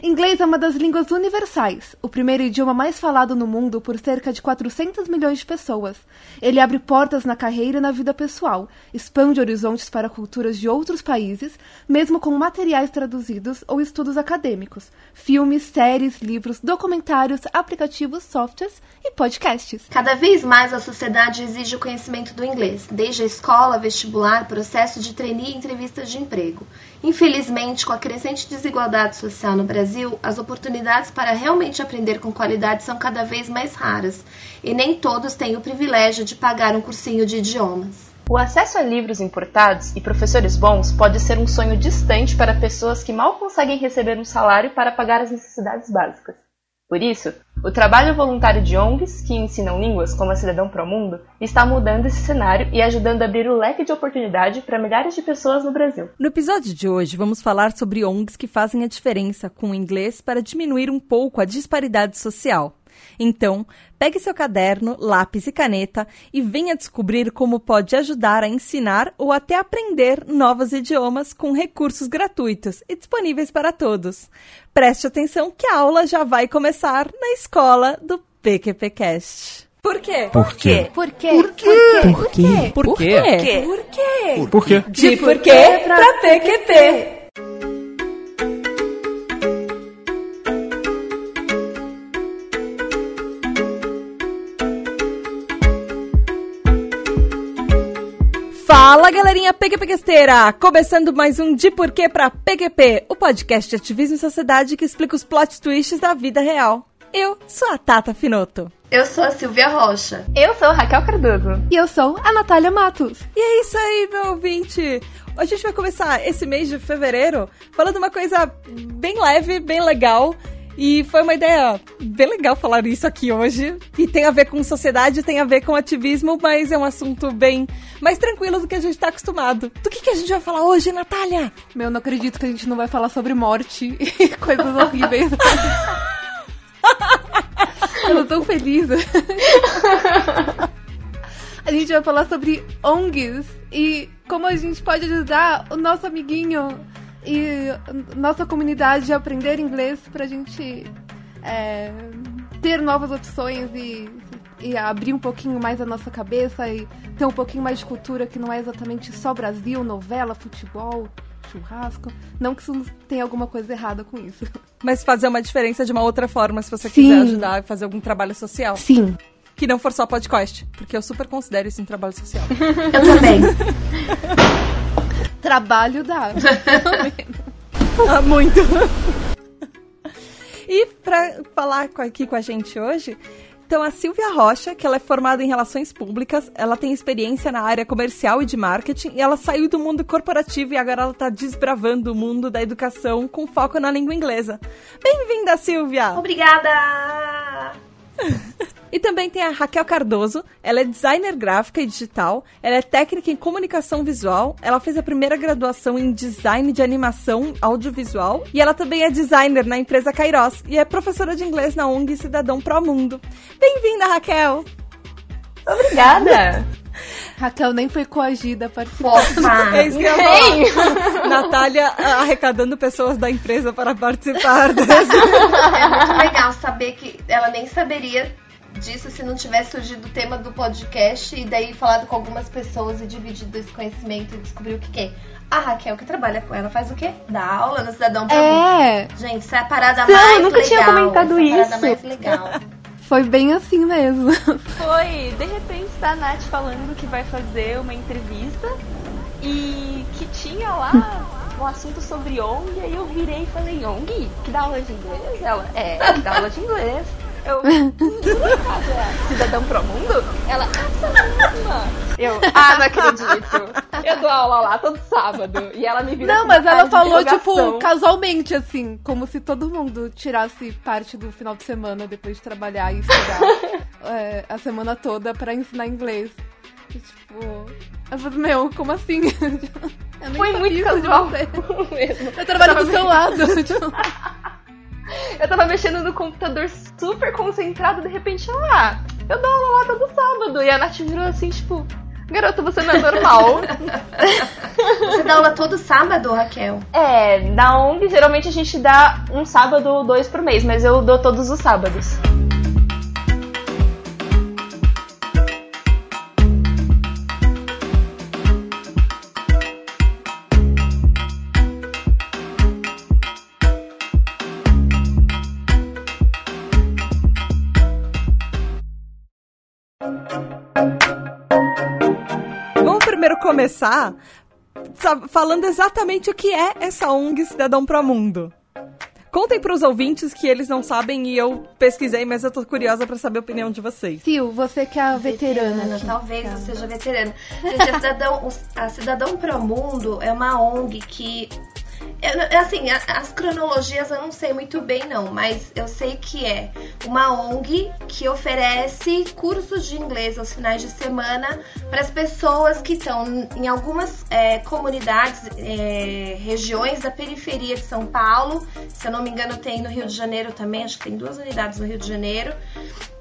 Inglês é uma das línguas universais, o primeiro idioma mais falado no mundo por cerca de 400 milhões de pessoas. Ele abre portas na carreira e na vida pessoal, expande horizontes para culturas de outros países, mesmo com materiais traduzidos ou estudos acadêmicos, filmes, séries, livros, documentários, aplicativos, softwares e podcasts. Cada vez mais a sociedade exige o conhecimento do inglês, desde a escola, vestibular, processo de trainee e entrevistas de emprego. Infelizmente, com a crescente desigualdade social no Brasil, as oportunidades para realmente aprender com qualidade são cada vez mais raras, e nem todos têm o privilégio de pagar um cursinho de idiomas. O acesso a livros importados e professores bons pode ser um sonho distante para pessoas que mal conseguem receber um salário para pagar as necessidades básicas. Por isso, o trabalho voluntário de ONGs, que ensinam línguas como a Cidadão Pro Mundo, está mudando esse cenário e ajudando a abrir o leque de oportunidade para milhares de pessoas no Brasil. No episódio de hoje, vamos falar sobre ONGs que fazem a diferença com o inglês para diminuir um pouco a disparidade social. Então, pegue seu caderno, lápis e caneta e venha descobrir como pode ajudar a ensinar ou até aprender novos idiomas com recursos gratuitos e disponíveis para todos. Preste atenção que a aula já vai começar na escola do PQPcast. Por quê? Por quê? Por quê? Por quê? Por quê? Por quê? Por quê? Por quê? De porquê pra PQP. Fala galerinha PQPquesteira! Começando mais um De Porquê pra PQP, o podcast de ativismo e sociedade que explica os plot twists da vida real. Eu sou a Tata Finoto. Eu sou a Silvia Rocha. Eu sou Raquel Cardoso. E eu sou a Natália Matos. E é isso aí, meu ouvinte! A gente vai começar esse mês de fevereiro falando uma coisa bem leve, bem legal. E foi uma ideia bem legal falar isso aqui hoje. E tem a ver com sociedade, tem a ver com ativismo, mas é um assunto bem mais tranquilo do que a gente tá acostumado. Do que, que a gente vai falar hoje, Natália? Meu, não acredito que a gente não vai falar sobre morte e coisas horríveis. eu tô tão feliz. a gente vai falar sobre ONGs e como a gente pode ajudar o nosso amiguinho e nossa comunidade a aprender inglês pra gente é, ter novas opções e, e abrir um pouquinho mais a nossa cabeça e ter um pouquinho mais de cultura que não é exatamente só Brasil, novela, futebol, churrasco. Não que isso tenha alguma coisa errada com isso. Mas fazer uma diferença de uma outra forma, se você Sim. quiser ajudar a fazer algum trabalho social. Sim, Que não for só podcast, porque eu super considero isso um trabalho social. Eu também. trabalho dá. Ah, muito. e pra falar aqui com a gente hoje, então a Silvia Rocha, que ela é formada em Relações Públicas, ela tem experiência na área comercial e de marketing, e ela saiu do mundo corporativo e agora ela tá desbravando o mundo da educação com foco na língua inglesa. Bem-vinda, Silvia! Obrigada! E também tem a Raquel Cardoso, ela é designer gráfica e digital, ela é técnica em comunicação visual, ela fez a primeira graduação em design de animação audiovisual e ela também é designer na empresa Kairos e é professora de inglês na ONG Cidadão Pro Mundo. Bem-vinda, Raquel! Obrigada! Raquel nem foi coagida a participar. É isso que eu falar. Natália ah, arrecadando pessoas da empresa para participar desse. É muito legal saber que ela nem saberia disso se não tivesse surgido o tema do podcast e daí falado com algumas pessoas e dividido esse conhecimento e descobrir o que, que é. A Raquel que trabalha com ela faz o quê? Dá aula no Cidadão Mundo. É, Gente, isso é a parada Não, mais eu nunca legal. tinha comentado essa é a parada isso. mais legal. Foi bem assim mesmo. Foi, de repente, tá a Nath falando que vai fazer uma entrevista e que tinha lá um assunto sobre ONG, aí eu virei e falei, ONG? Que dá aula de inglês? Ela, é, que dá aula de inglês. Eu, "Por acaso é Cidadão Pro Mundo? Ela, essa. Eu, ah, não acredito. Eu dou aula lá todo sábado. E ela me vira Não, uma mas ela falou, tipo, casualmente, assim, como se todo mundo tirasse parte do final de semana depois de trabalhar e estudar é, a semana toda pra ensinar inglês. E, tipo, eu falei, meu, como assim? Foi muito casual mesmo. Eu trabalho do seu lado. tipo, Eu tava mexendo no computador super concentrado, de repente, ah, eu dou aula lá todo sábado. E a Nath virou assim, tipo, Garota, você não é normal. você dá aula todo sábado, Raquel? É, na ONG geralmente a gente dá um sábado, dois por mês, mas eu dou todos os sábados. Começar falando exatamente o que é essa ONG Cidadão Pro Mundo. Contem para os ouvintes que eles não sabem e eu pesquisei, mas eu tô curiosa para saber a opinião de vocês. Sil, você que é a veterana. veterana talvez eu seja veterana. Gente, a Cidadão, a Cidadão Pro Mundo é uma ONG que assim, as cronologias eu não sei muito bem não, mas eu sei que é uma ONG que oferece cursos de inglês aos finais de semana para as pessoas que estão em algumas é, comunidades, é, regiões da periferia de São Paulo. Se eu não me engano, tem no Rio de Janeiro também, acho que tem duas unidades no Rio de Janeiro.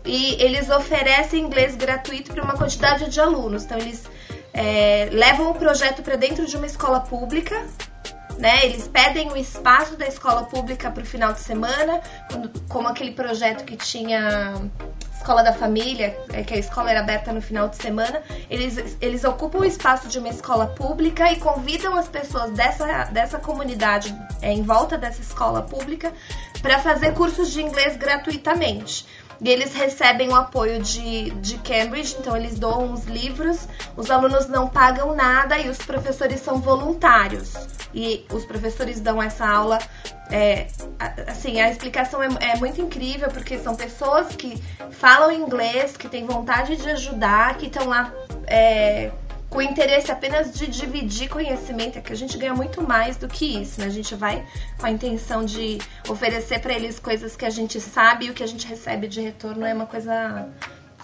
E eles oferecem inglês gratuito para uma quantidade de alunos. Então, eles é, levam o projeto para dentro de uma escola pública né? Eles pedem o espaço da escola pública para o final de semana, quando, como aquele projeto que tinha escola da família, é, que a escola era aberta no final de semana, eles, eles ocupam o espaço de uma escola pública e convidam as pessoas dessa, dessa comunidade é, em volta dessa escola pública para fazer cursos de inglês gratuitamente. E eles recebem o apoio de, de Cambridge, então eles doam os livros, os alunos não pagam nada e os professores são voluntários. E os professores dão essa aula. É, assim, a explicação é, é muito incrível, porque são pessoas que falam inglês, que têm vontade de ajudar, que estão lá. É, com o interesse apenas de dividir conhecimento, é que a gente ganha muito mais do que isso, né? A gente vai com a intenção de oferecer para eles coisas que a gente sabe e o que a gente recebe de retorno é uma coisa.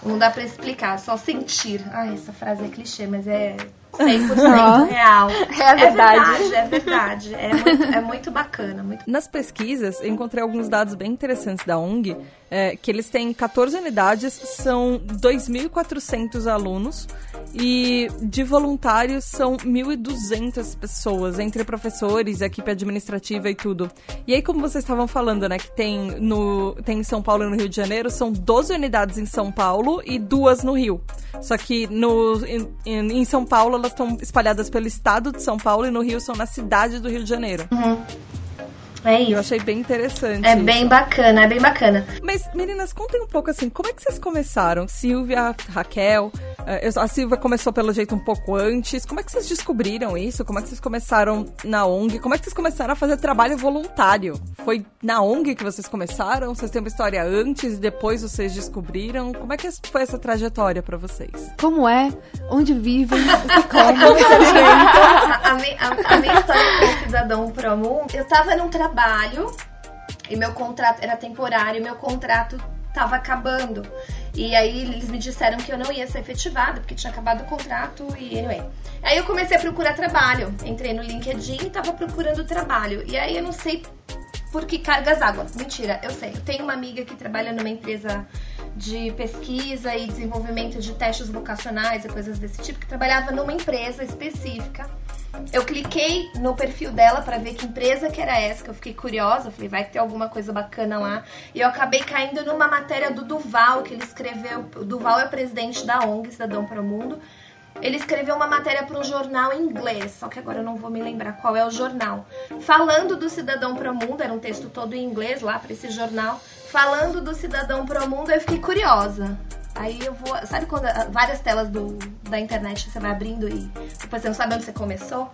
Não dá para explicar, só sentir. Ai, essa frase é clichê, mas é 100% real. É verdade. É verdade, é verdade. É muito, é muito bacana. Muito... Nas pesquisas, eu encontrei alguns dados bem interessantes da ONG, é, que eles têm 14 unidades, são 2.400 alunos e de voluntários são 1.200 pessoas, entre professores, equipe administrativa e tudo. E aí, como vocês estavam falando, né, que tem, no, tem em São Paulo e no Rio de Janeiro, são 12 unidades em São Paulo e duas no Rio. Só que no, em, em São Paulo elas estão espalhadas pelo estado de São Paulo e no Rio são na cidade do Rio de Janeiro. Uhum. É isso. Eu achei bem interessante. É isso. bem bacana, é bem bacana. Mas, meninas, contem um pouco assim, como é que vocês começaram? Silvia, Raquel, eh, a Silvia começou pelo jeito um pouco antes. Como é que vocês descobriram isso? Como é que vocês começaram na ONG? Como é que vocês começaram a fazer trabalho voluntário? Foi na ONG que vocês começaram? Vocês têm uma história antes e depois vocês descobriram? Como é que foi essa trajetória para vocês? Como é? Onde vivem? Como? a, a, minha, a, minha história como cidadão pro mundo, eu tava num trabalho e meu contrato era temporário, meu contrato tava acabando. E aí eles me disseram que eu não ia ser efetivada, porque tinha acabado o contrato e anyway. Aí eu comecei a procurar trabalho. Entrei no LinkedIn e tava procurando trabalho. E aí eu não sei por que cargas d'água. Mentira, eu sei. Eu tenho uma amiga que trabalha numa empresa de pesquisa e desenvolvimento de testes vocacionais e coisas desse tipo, que trabalhava numa empresa específica eu cliquei no perfil dela para ver que empresa que era essa, que eu fiquei curiosa, falei, vai ter alguma coisa bacana lá. E eu acabei caindo numa matéria do Duval, que ele escreveu. O Duval é o presidente da ONG Cidadão para o Mundo. Ele escreveu uma matéria para um jornal em inglês, só que agora eu não vou me lembrar qual é o jornal. Falando do Cidadão para o Mundo, era um texto todo em inglês lá para esse jornal. Falando do Cidadão para o Mundo, eu fiquei curiosa. Aí eu vou. Sabe quando várias telas do, da internet você vai abrindo e depois você não sabe onde você começou?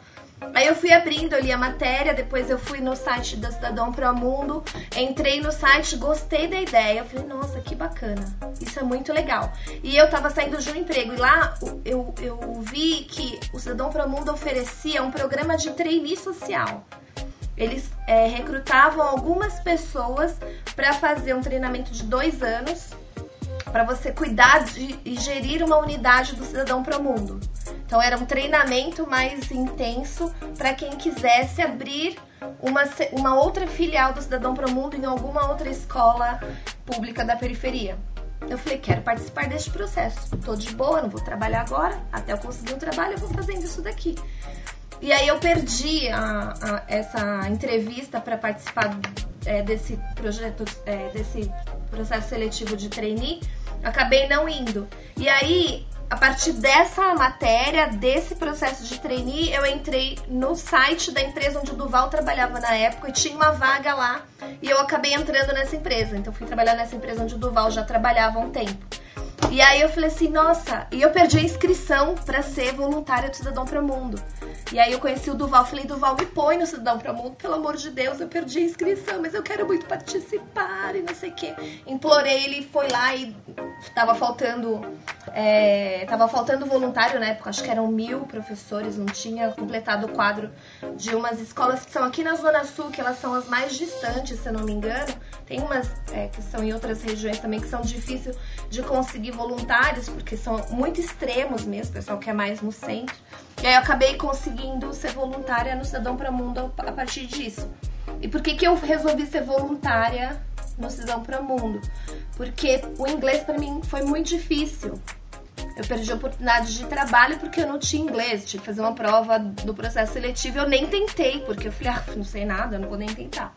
Aí eu fui abrindo, ali a matéria, depois eu fui no site da Cidadão Pro Mundo, entrei no site, gostei da ideia. Eu falei, nossa, que bacana. Isso é muito legal. E eu tava saindo de um emprego e lá eu, eu vi que o Cidadão Pro Mundo oferecia um programa de trainee social. Eles é, recrutavam algumas pessoas para fazer um treinamento de dois anos para você cuidar de, e gerir uma unidade do Cidadão para o Mundo. Então era um treinamento mais intenso para quem quisesse abrir uma, uma outra filial do Cidadão para o Mundo em alguma outra escola pública da periferia. Eu falei, quero participar deste processo. Tô de boa, não vou trabalhar agora. Até eu conseguir um trabalho, eu vou fazendo isso daqui. E aí eu perdi a, a, essa entrevista para participar é, desse projeto, é, desse processo seletivo de trainee. Acabei não indo. E aí a partir dessa matéria, desse processo de trainee, eu entrei no site da empresa onde o Duval trabalhava na época e tinha uma vaga lá. E eu acabei entrando nessa empresa. Então fui trabalhar nessa empresa onde o Duval já trabalhava há um tempo. E aí eu falei assim, nossa, e eu perdi a inscrição para ser voluntária do Cidadão para o Mundo. E aí eu conheci o Duval, falei, Duval, me põe no Cidadão para o Mundo, pelo amor de Deus, eu perdi a inscrição, mas eu quero muito participar e não sei o quê. Implorei, ele foi lá e tava faltando, é, tava faltando voluntário na época, acho que eram mil professores, não tinha completado o quadro de umas escolas que são aqui na Zona Sul, que elas são as mais distantes, se eu não me engano. Tem umas é, que são em outras regiões também que são difíceis de conseguir voluntários, porque são muito extremos mesmo, o pessoal quer mais no centro. E aí eu acabei conseguindo ser voluntária no Cidadão para o Mundo a partir disso. E por que, que eu resolvi ser voluntária no Cidadão para o Mundo? Porque o inglês para mim foi muito difícil. Eu perdi a oportunidade de trabalho porque eu não tinha inglês. Tinha que fazer uma prova do processo seletivo. Eu nem tentei, porque eu falei, ah, não sei nada, não vou nem tentar.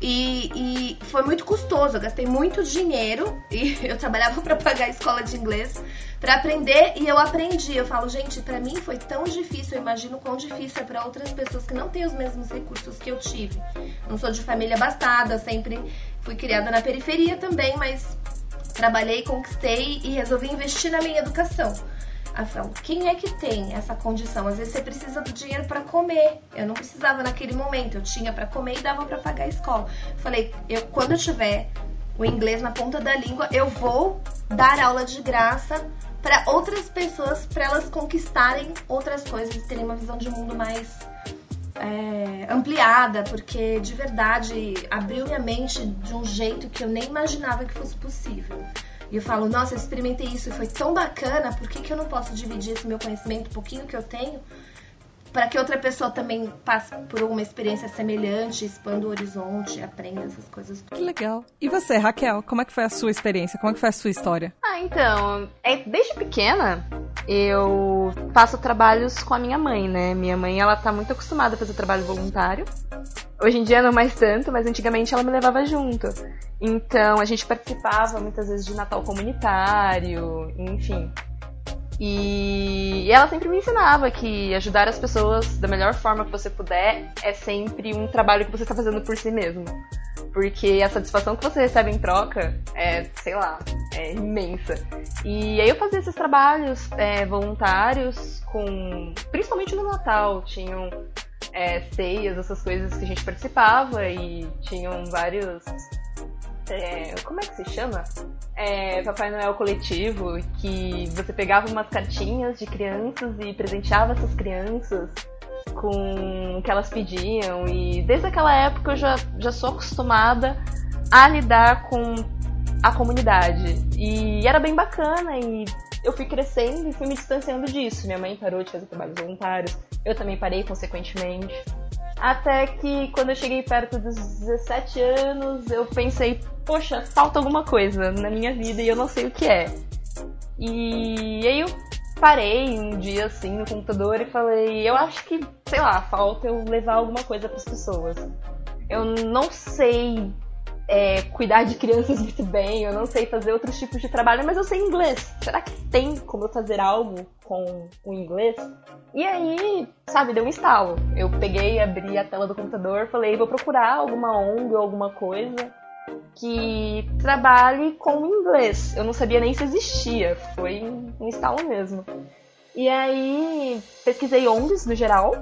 E, e, foi muito custoso, eu gastei muito dinheiro e eu trabalhava para pagar a escola de inglês para aprender e eu aprendi. Eu falo, gente, para mim foi tão difícil, eu imagino quão difícil é para outras pessoas que não têm os mesmos recursos que eu tive. Não sou de família abastada, sempre fui criada na periferia também, mas trabalhei, conquistei e resolvi investir na minha educação ação. Quem é que tem essa condição? Às vezes você precisa do dinheiro para comer. Eu não precisava naquele momento, eu tinha para comer e dava para pagar a escola. Falei, eu quando eu tiver o inglês na ponta da língua, eu vou dar aula de graça para outras pessoas, para elas conquistarem outras coisas e terem uma visão de mundo mais é, ampliada, porque de verdade abriu minha mente de um jeito que eu nem imaginava que fosse possível. E eu falo, nossa, eu experimentei isso e foi tão bacana, por que, que eu não posso dividir esse meu conhecimento, um pouquinho que eu tenho, para que outra pessoa também passe por uma experiência semelhante, expanda o horizonte, aprenda essas coisas. Que legal. E você, Raquel, como é que foi a sua experiência? Como é que foi a sua história? Ah, então, é, desde pequena eu faço trabalhos com a minha mãe, né? Minha mãe, ela tá muito acostumada a fazer trabalho voluntário. Hoje em dia não mais tanto, mas antigamente ela me levava junto. Então a gente participava muitas vezes de Natal comunitário, enfim. E ela sempre me ensinava que ajudar as pessoas da melhor forma que você puder é sempre um trabalho que você está fazendo por si mesmo. Porque a satisfação que você recebe em troca é, sei lá, é imensa. E aí eu fazia esses trabalhos é, voluntários com. Principalmente no Natal. Tinham é, ceias, essas coisas que a gente participava e tinham vários. É, como é que se chama? É, Papai Noel coletivo, que você pegava umas cartinhas de crianças e presenteava essas crianças com o que elas pediam. E desde aquela época eu já, já sou acostumada a lidar com a comunidade. E era bem bacana e eu fui crescendo e fui me distanciando disso. Minha mãe parou de fazer trabalhos voluntários, eu também parei consequentemente. Até que quando eu cheguei perto dos 17 anos, eu pensei, poxa, falta alguma coisa na minha vida e eu não sei o que é. E aí eu parei um dia assim no computador e falei, eu acho que, sei lá, falta eu levar alguma coisa para as pessoas. Eu não sei é, cuidar de crianças muito bem, eu não sei fazer outros tipos de trabalho, mas eu sei inglês. Será que tem como eu fazer algo com o inglês? E aí, sabe, deu um estalo. Eu peguei, abri a tela do computador, falei, vou procurar alguma ONG ou alguma coisa que trabalhe com inglês. Eu não sabia nem se existia, foi um estalo mesmo. E aí, pesquisei ONGs no geral,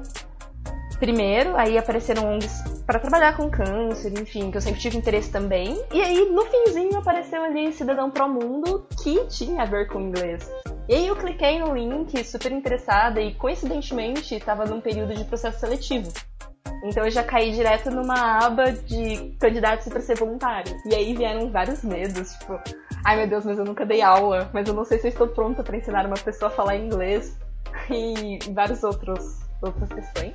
primeiro, aí apareceram ONGs para trabalhar com câncer, enfim, que eu sempre tive interesse também. E aí, no finzinho, apareceu ali Cidadão Pro Mundo, que tinha a ver com inglês. E aí eu cliquei no link, super interessada, e coincidentemente estava num período de processo seletivo. Então eu já caí direto numa aba de candidatos para ser voluntário. E aí vieram vários medos, tipo, ai meu Deus, mas eu nunca dei aula, mas eu não sei se eu estou pronta para ensinar uma pessoa a falar inglês e vários outros outras questões.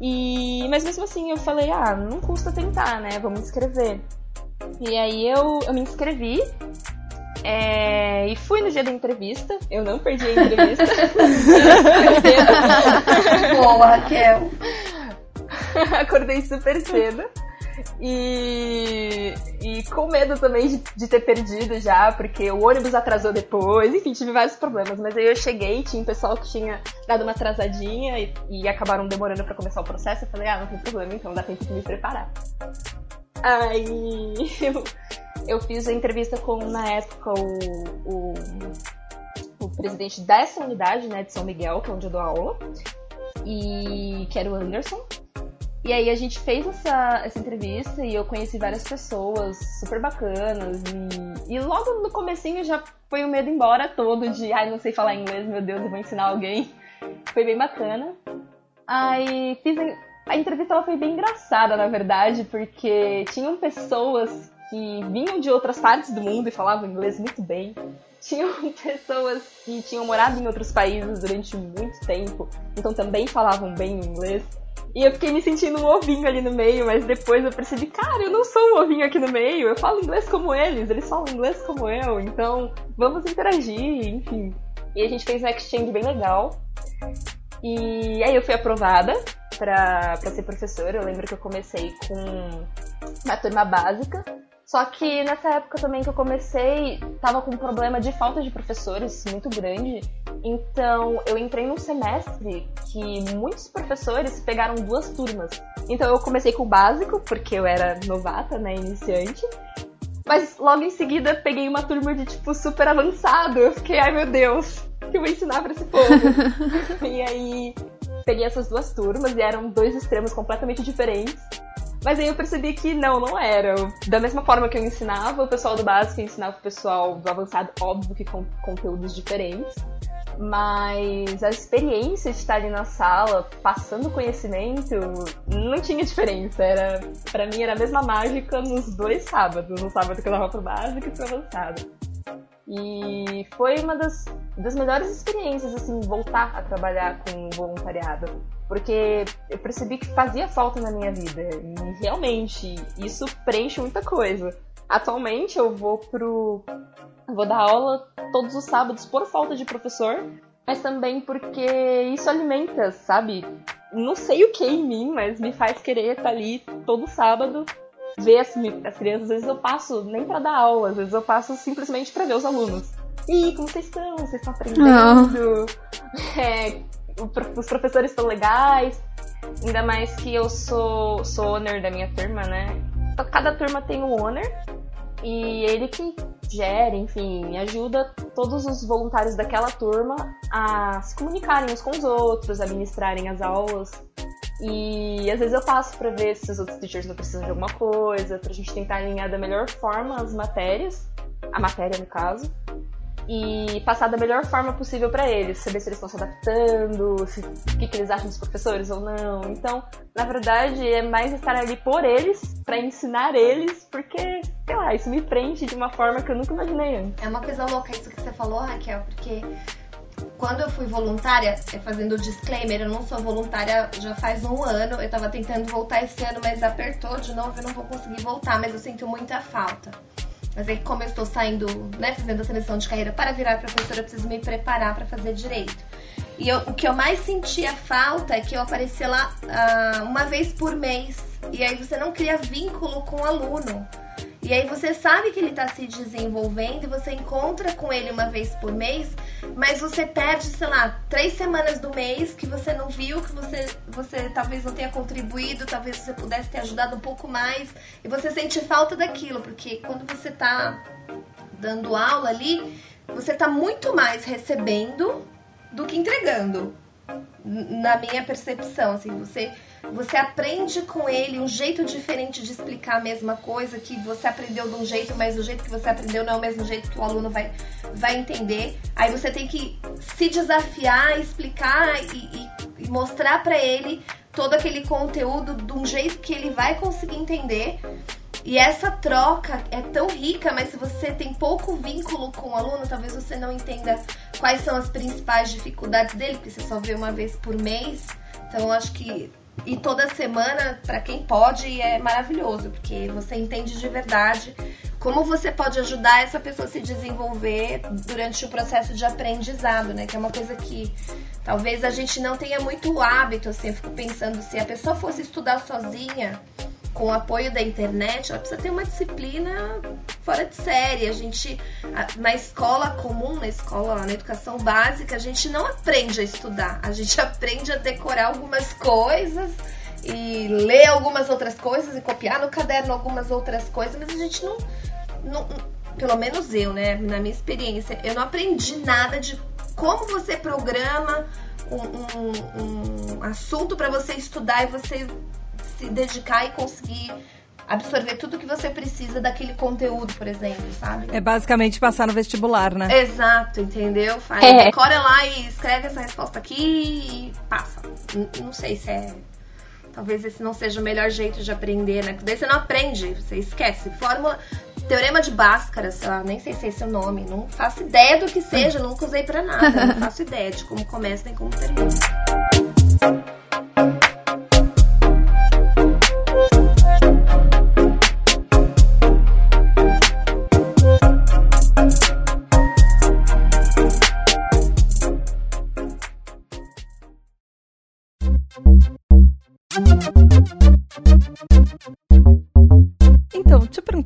E, mas mesmo assim eu falei, ah, não custa tentar, né? Vamos inscrever. E aí eu, eu me inscrevi. É, e fui no dia da entrevista. Eu não perdi a entrevista. Boa, Raquel. Acordei super cedo. E, e com medo também de, de, ter perdido já, porque o ônibus atrasou depois, enfim, tive vários problemas. Mas aí eu cheguei, tinha um pessoal que tinha dado uma atrasadinha e, e acabaram demorando para começar o processo. Eu falei, ah, não tem problema, então dá tempo de me preparar. Aí eu, eu fiz a entrevista com, na época, o, o, o presidente dessa unidade, né, de São Miguel, que é onde eu dou aula, e que era o Anderson. E aí a gente fez essa, essa entrevista e eu conheci várias pessoas super bacanas. E, e logo no comecinho já foi o medo embora todo de ai, não sei falar inglês, meu Deus, eu vou ensinar alguém. Foi bem bacana. Aí fiz a, a entrevista ela foi bem engraçada, na verdade, porque tinham pessoas que vinham de outras partes do mundo e falavam inglês muito bem. Tinham pessoas que tinham morado em outros países durante muito tempo, então também falavam bem inglês. E eu fiquei me sentindo um ovinho ali no meio, mas depois eu percebi, cara, eu não sou um ovinho aqui no meio, eu falo inglês como eles, eles falam inglês como eu, então vamos interagir, enfim. E a gente fez um exchange bem legal. E aí eu fui aprovada pra ser professora. Eu lembro que eu comecei com uma turma básica. Só que nessa época também que eu comecei, tava com um problema de falta de professores muito grande. Então eu entrei num semestre que muitos professores pegaram duas turmas. Então eu comecei com o básico, porque eu era novata, né, iniciante. Mas logo em seguida peguei uma turma de tipo super avançado. Eu fiquei, ai meu Deus, o que eu vou ensinar para esse povo? e aí peguei essas duas turmas e eram dois extremos completamente diferentes. Mas aí eu percebi que não, não era. Da mesma forma que eu ensinava o pessoal do básico, eu ensinava o pessoal do avançado, óbvio que com conteúdos diferentes. Mas a experiência de estar ali na sala, passando conhecimento, não tinha diferença. Era, para mim era a mesma mágica nos dois sábados. No sábado que eu dava pro básico e pro avançado. E foi uma das, das melhores experiências, assim, voltar a trabalhar com voluntariado. Porque eu percebi que fazia falta na minha vida. E realmente, isso preenche muita coisa. Atualmente eu vou pro. vou dar aula todos os sábados por falta de professor, mas também porque isso alimenta, sabe? Não sei o que em mim, mas me faz querer estar ali todo sábado ver as, as crianças, às vezes eu passo nem para dar aula, às vezes eu passo simplesmente para ver os alunos. E como vocês estão? Vocês estão aprendendo? É, os professores estão legais. Ainda mais que eu sou, sou owner da minha turma, né? Cada turma tem um owner e ele que gera, enfim, ajuda todos os voluntários daquela turma a se comunicarem uns com os outros, a ministrarem as aulas. E às vezes eu passo para ver se os outros teachers não precisam de alguma coisa, pra gente tentar alinhar da melhor forma as matérias, a matéria no caso, e passar da melhor forma possível para eles, saber se eles estão se adaptando, se, o que, que, eles acham dos professores ou não. Então, na verdade, é mais estar ali por eles, para ensinar eles, porque, sei lá, isso me prende de uma forma que eu nunca imaginei antes. É uma coisa louca isso que você falou, Raquel, porque quando eu fui voluntária, é, fazendo o disclaimer, eu não sou voluntária já faz um ano. Eu tava tentando voltar esse ano, mas apertou de novo, eu não vou conseguir voltar, mas eu sinto muita falta. Mas é que como eu estou saindo, né, fazendo a seleção de carreira para virar professora, eu preciso me preparar para fazer direito. E eu, o que eu mais sentia falta é que eu aparecia lá uh, uma vez por mês. E aí você não cria vínculo com o aluno. E aí você sabe que ele está se desenvolvendo e você encontra com ele uma vez por mês, mas você perde, sei lá, três semanas do mês que você não viu, que você, você talvez não tenha contribuído, talvez você pudesse ter ajudado um pouco mais, e você sente falta daquilo, porque quando você está dando aula ali, você está muito mais recebendo do que entregando. Na minha percepção, assim, você você aprende com ele um jeito diferente de explicar a mesma coisa, que você aprendeu de um jeito, mas o jeito que você aprendeu não é o mesmo jeito que o aluno vai, vai entender. Aí você tem que se desafiar, explicar e, e, e mostrar para ele todo aquele conteúdo de um jeito que ele vai conseguir entender. E essa troca é tão rica, mas se você tem pouco vínculo com o aluno, talvez você não entenda quais são as principais dificuldades dele, porque você só vê uma vez por mês. Então, eu acho que e toda semana, para quem pode, é maravilhoso, porque você entende de verdade como você pode ajudar essa pessoa a se desenvolver durante o processo de aprendizado, né? Que é uma coisa que talvez a gente não tenha muito hábito, assim, eu fico pensando, se a pessoa fosse estudar sozinha, com o apoio da internet, ela precisa ter uma disciplina fora de série. A gente, na escola comum, na escola, na educação básica, a gente não aprende a estudar. A gente aprende a decorar algumas coisas e ler algumas outras coisas e copiar no caderno algumas outras coisas, mas a gente não, não pelo menos eu, né, na minha experiência, eu não aprendi nada de como você programa um, um, um assunto para você estudar e você se dedicar e conseguir absorver tudo que você precisa daquele conteúdo, por exemplo, sabe? É basicamente passar no vestibular, né? Exato, entendeu? Faz, é. Decora lá e escreve essa resposta aqui e passa. N não sei se é. Talvez esse não seja o melhor jeito de aprender, né? Daí você não aprende, você esquece. Fórmula. Teorema de Bhaskara, sei lá, nem sei se é esse o nome, não faço ideia do que seja, nunca usei pra nada, não faço ideia de como começa nem como termina.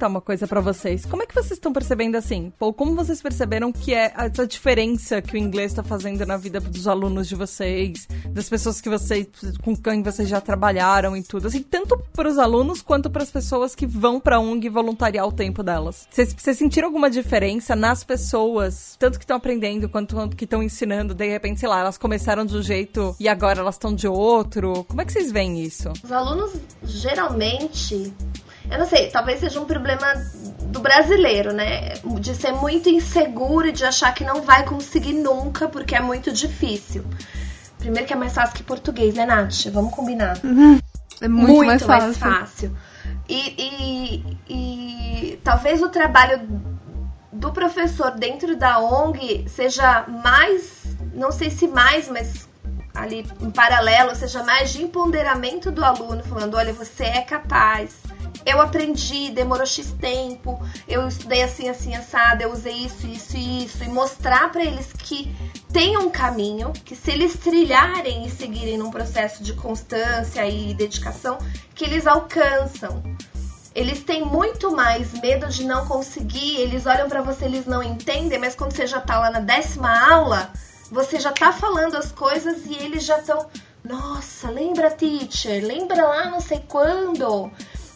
Perguntar uma coisa para vocês. Como é que vocês estão percebendo assim? Ou como vocês perceberam que é essa diferença que o inglês está fazendo na vida dos alunos de vocês, das pessoas que vocês com quem vocês já trabalharam e tudo, assim, tanto para os alunos quanto para as pessoas que vão para a UNG voluntariar o tempo delas. Vocês, vocês sentiram alguma diferença nas pessoas, tanto que estão aprendendo quanto que estão ensinando, de repente, sei lá, elas começaram de um jeito e agora elas estão de outro? Como é que vocês veem isso? Os alunos geralmente eu não sei, talvez seja um problema do brasileiro, né? De ser muito inseguro e de achar que não vai conseguir nunca porque é muito difícil. Primeiro que é mais fácil que português, né, Nath? Vamos combinar. Uhum. É muito, muito mais, fácil. mais fácil. E, e, e talvez o trabalho do professor dentro da ONG seja mais, não sei se mais, mas ali em paralelo, seja mais de empoderamento do aluno, falando: olha, você é capaz, eu aprendi, demorou X tempo, eu estudei assim, assim, assado, eu usei isso, isso e isso, e mostrar para eles que tem um caminho, que se eles trilharem e seguirem num processo de constância e dedicação, que eles alcançam. Eles têm muito mais medo de não conseguir, eles olham para você, eles não entendem, mas quando você já tá lá na décima aula, você já tá falando as coisas e eles já estão. Nossa, lembra, teacher? Lembra lá não sei quando?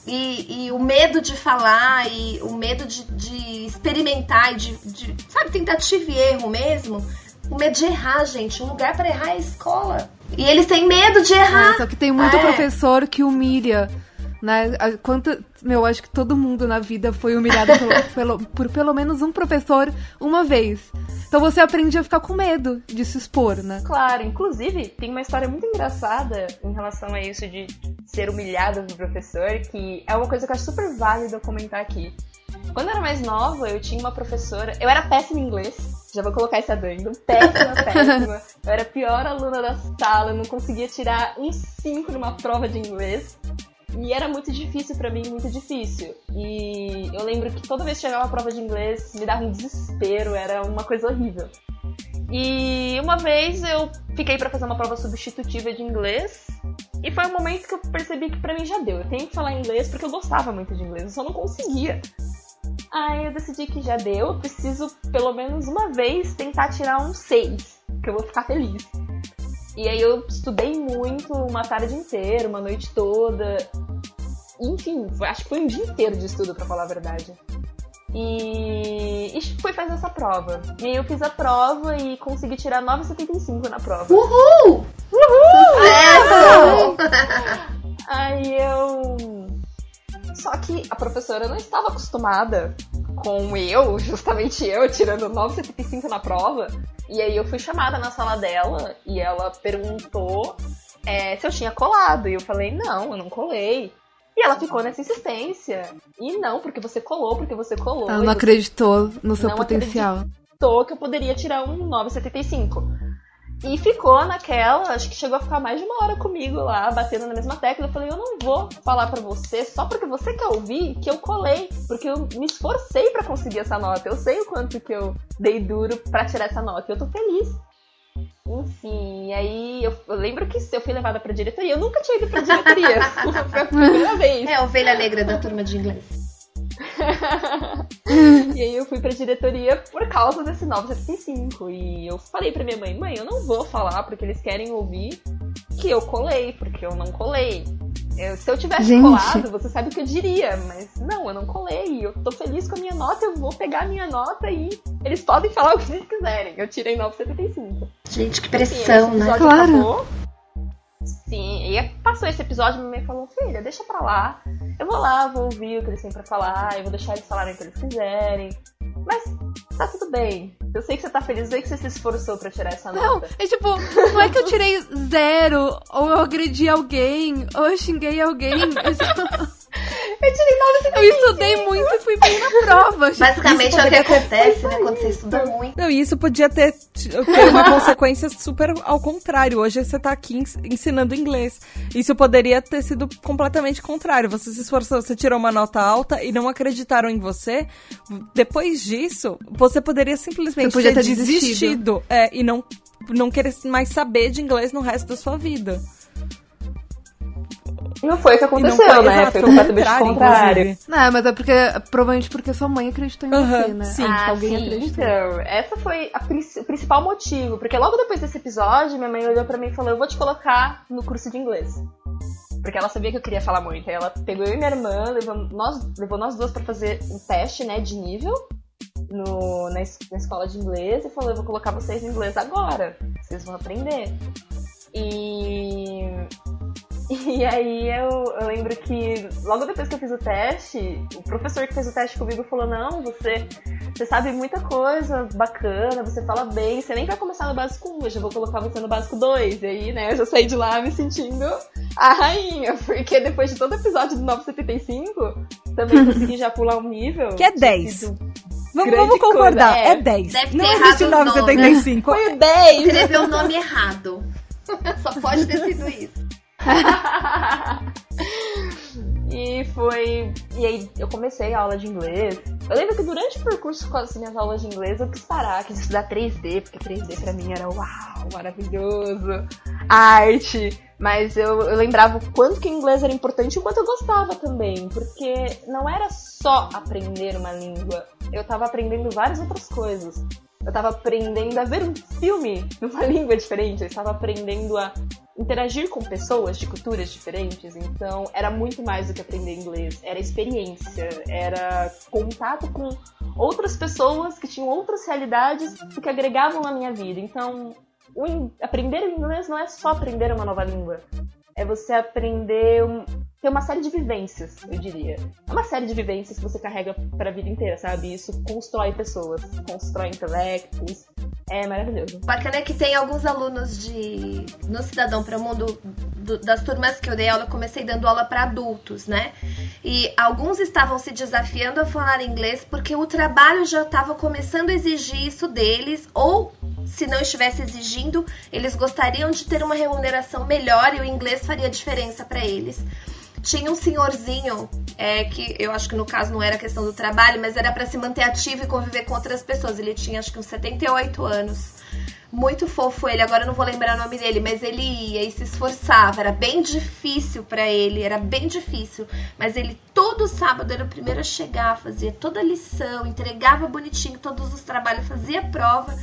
E, e, o medo de falar e o medo de, de experimentar e de, de, sabe, tentativa e erro mesmo. O medo de errar, gente. O lugar para errar é a escola. E eles têm medo de errar. É, só que tem muito é. professor que humilha. Né? Quanto, meu, acho que todo mundo na vida foi humilhado pelo, pelo, por pelo menos um professor uma vez. Então você aprende a ficar com medo de se expor, né? Claro, inclusive tem uma história muito engraçada em relação a isso de ser humilhado pelo professor, que é uma coisa que eu acho super válido comentar aqui. Quando eu era mais nova, eu tinha uma professora. Eu era péssima em inglês, já vou colocar esse adendo. Péssima, péssima. Eu era a pior aluna da sala, eu não conseguia tirar um 5 numa prova de inglês. E era muito difícil para mim, muito difícil. E eu lembro que toda vez que chegava a prova de inglês, me dava um desespero, era uma coisa horrível. E uma vez eu fiquei para fazer uma prova substitutiva de inglês, e foi um momento que eu percebi que para mim já deu. Eu tenho que falar inglês porque eu gostava muito de inglês, eu só não conseguia. Aí eu decidi que já deu, eu preciso pelo menos uma vez tentar tirar um 6, que eu vou ficar feliz. E aí eu estudei muito, uma tarde inteira, uma noite toda. Enfim, acho que foi um dia inteiro de estudo, para falar a verdade. E, e fui fazer essa prova. E aí eu fiz a prova e consegui tirar 9,75 na prova. Uhul! Uhul! aí eu. Só que a professora não estava acostumada com eu, justamente eu, tirando 9,75 na prova. E aí eu fui chamada na sala dela e ela perguntou é, se eu tinha colado. E eu falei, não, eu não colei. E ela ficou nessa insistência. E não, porque você colou, porque você colou. Ela não acreditou no seu não potencial. Acreditou que eu poderia tirar um 9,75. E ficou naquela, acho que chegou a ficar mais de uma hora comigo lá, batendo na mesma tecla. Eu falei, eu não vou falar para você só porque você quer ouvir que eu colei, porque eu me esforcei para conseguir essa nota. Eu sei o quanto que eu dei duro para tirar essa nota. Eu tô feliz. Enfim, aí eu, eu, lembro que eu fui levada pra diretoria. Eu nunca tinha ido pra diretoria. Foi a primeira vez. É a ovelha negra da turma de inglês. e aí eu fui pra diretoria por causa desse 975. E eu falei pra minha mãe, mãe, eu não vou falar porque eles querem ouvir que eu colei, porque eu não colei. Eu, se eu tivesse Gente. colado, você sabe o que eu diria, mas não, eu não colei. Eu tô feliz com a minha nota, eu vou pegar a minha nota e eles podem falar o que eles quiserem. Eu tirei 9,75. Gente, que pressão, assim, né? Claro. Acabou. Sim, e passou esse episódio, minha mãe falou, filha, deixa pra lá. Eu vou lá, vou ouvir o que eles têm pra falar, eu vou deixar eles falarem o que eles quiserem. Mas tá tudo bem. Eu sei que você tá feliz, eu sei que você se esforçou pra tirar essa nota. Não, é tipo, não é que eu tirei zero, ou eu agredi alguém, ou eu xinguei alguém. Eu... Eu tirei nada Eu estudei muito e fui bem na prova. Basicamente é o que acontece, né? Quando você estuda muito. Não, isso podia ter, ter uma consequência super ao contrário. Hoje você tá aqui ensinando inglês. Isso poderia ter sido completamente contrário. Você se esforçou, você tirou uma nota alta e não acreditaram em você. Depois disso, você poderia simplesmente você podia ter, ter desistido, desistido é, e não, não querer mais saber de inglês no resto da sua vida. Não foi o que aconteceu, foi, né? Exato, foi completamente o contrário. Não, mas é porque, provavelmente porque sua mãe acreditou em você, né? Sim, ah, alguém sim. acreditou. Então, essa foi a, o principal motivo. Porque logo depois desse episódio, minha mãe olhou pra mim e falou: Eu vou te colocar no curso de inglês. Porque ela sabia que eu queria falar muito. Aí ela pegou eu e minha irmã, levou nós, levou nós duas pra fazer um teste, né, de nível. No, na, na escola de inglês e falou: Eu vou colocar vocês no inglês agora. Vocês vão aprender. E e aí eu, eu, lembro que logo depois que eu fiz o teste, o professor que fez o teste comigo falou, não, você, você sabe muita coisa bacana, você fala bem, você nem vai começar no básico 1, eu já vou colocar você no básico 2. E aí, né, eu já saí de lá me sentindo a rainha, porque depois de todo episódio do 975, também consegui já pular um nível. Que é 10. Vamos, vamos concordar, é. é 10. Deve não existe 975. Foi o 10. Escreveu o nome errado. Só pode ter sido isso. e foi. E aí eu comecei a aula de inglês. Eu lembro que durante o percurso com as minhas aulas de inglês eu quis parar, quis estudar 3D, porque 3D pra mim era uau, maravilhoso, arte. Mas eu, eu lembrava o quanto que inglês era importante e o quanto eu gostava também, porque não era só aprender uma língua, eu tava aprendendo várias outras coisas. Eu tava aprendendo a ver um filme numa língua diferente, eu estava aprendendo a interagir com pessoas de culturas diferentes, então era muito mais do que aprender inglês, era experiência, era contato com outras pessoas que tinham outras realidades e que agregavam na minha vida. Então, aprender inglês não é só aprender uma nova língua, é você aprender um, ter uma série de vivências, eu diria. É uma série de vivências que você carrega para a vida inteira, sabe? Isso constrói pessoas, constrói intelectos. É maravilhoso. Bacana é que tem alguns alunos de no Cidadão para o Mundo do, das turmas que eu dei aula, eu comecei dando aula para adultos, né? E alguns estavam se desafiando a falar inglês porque o trabalho já estava começando a exigir isso deles ou se não estivesse exigindo, eles gostariam de ter uma remuneração melhor e o inglês faria diferença para eles. Tinha um senhorzinho, é, que eu acho que no caso não era questão do trabalho, mas era para se manter ativo e conviver com outras pessoas. Ele tinha acho que uns 78 anos. Muito fofo ele, agora eu não vou lembrar o nome dele, mas ele ia e se esforçava. Era bem difícil para ele, era bem difícil. Mas ele todo sábado era o primeiro a chegar, fazia toda a lição, entregava bonitinho todos os trabalhos, fazia prova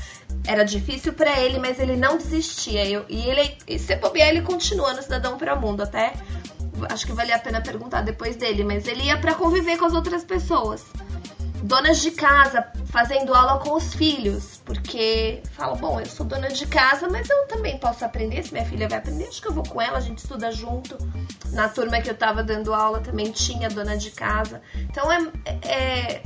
era difícil para ele, mas ele não desistia. Eu, e ele, e se bobear, ele continua no Cidadão para o Mundo. Até acho que valia a pena perguntar depois dele, mas ele ia para conviver com as outras pessoas. Donas de casa fazendo aula com os filhos, porque falam, bom, eu sou dona de casa, mas eu também posso aprender. Se minha filha vai aprender, acho que eu vou com ela, a gente estuda junto. Na turma que eu tava dando aula também tinha dona de casa. Então é, é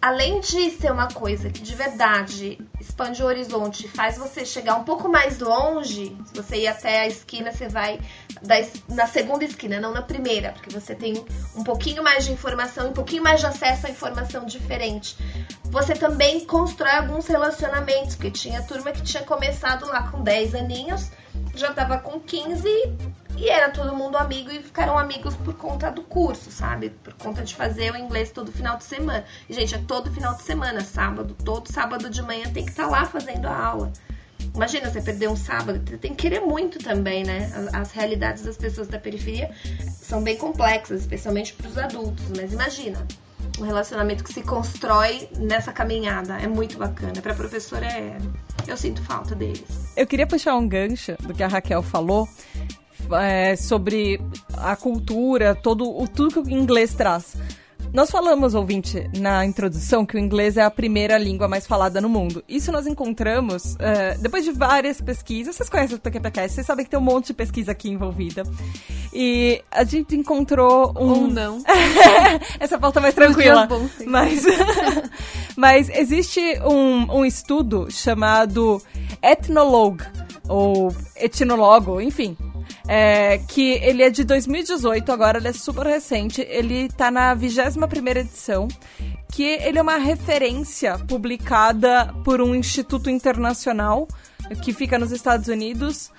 além de ser uma coisa que de verdade expande o horizonte, faz você chegar um pouco mais longe, se você ir até a esquina, você vai da, na segunda esquina, não na primeira, porque você tem um pouquinho mais de informação, um pouquinho mais de acesso à informação diferente. Você também constrói alguns relacionamentos, porque tinha turma que tinha começado lá com 10 aninhos, já tava com 15 e era todo mundo amigo e ficaram amigos por conta do curso, sabe? Por conta de fazer o inglês todo final de semana. E, gente, é todo final de semana, sábado, todo sábado de manhã tem que estar tá lá fazendo a aula. Imagina você perder um sábado, você tem que querer muito também, né? As, realidades das pessoas da periferia são bem complexas, especialmente para os adultos, mas imagina um relacionamento que se constrói nessa caminhada. É muito bacana. Para professora, é... eu sinto falta deles. Eu queria puxar um gancho do que a Raquel falou é, sobre a cultura, todo, o, tudo que o inglês traz. Nós falamos, ouvinte, na introdução, que o inglês é a primeira língua mais falada no mundo. Isso nós encontramos uh, depois de várias pesquisas. Vocês conhecem o PQPcast, vocês sabem que tem um monte de pesquisa aqui envolvida. E a gente encontrou um. Ou não. Essa pauta mais tranquila. Bom, mas, mas existe um, um estudo chamado Ethnologue, ou etnólogo, enfim, é, que ele é de 2018, agora ele é super recente. Ele tá na 21 edição, que ele é uma referência publicada por um instituto internacional que fica nos Estados Unidos.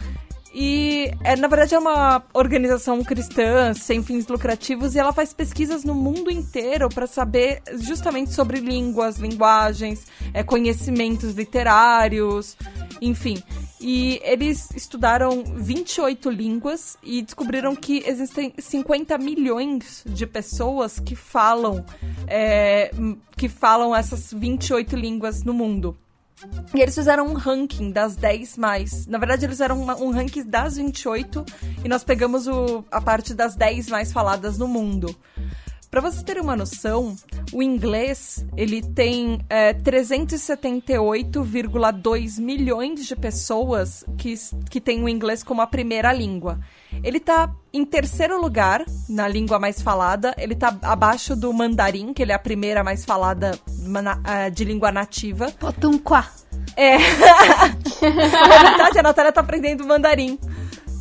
E, é, na verdade, é uma organização cristã sem fins lucrativos e ela faz pesquisas no mundo inteiro para saber justamente sobre línguas, linguagens, é, conhecimentos literários, enfim. E eles estudaram 28 línguas e descobriram que existem 50 milhões de pessoas que falam, é, que falam essas 28 línguas no mundo. E eles fizeram um ranking das 10 mais. Na verdade, eles fizeram uma, um ranking das 28 e nós pegamos o, a parte das 10 mais faladas no mundo. Para vocês terem uma noção, o inglês ele tem é, 378,2 milhões de pessoas que, que têm o inglês como a primeira língua. Ele está em terceiro lugar na língua mais falada. Ele está abaixo do mandarim, que ele é a primeira mais falada é, de língua nativa. Potunquá. É. Na verdade, a Natália está aprendendo mandarim.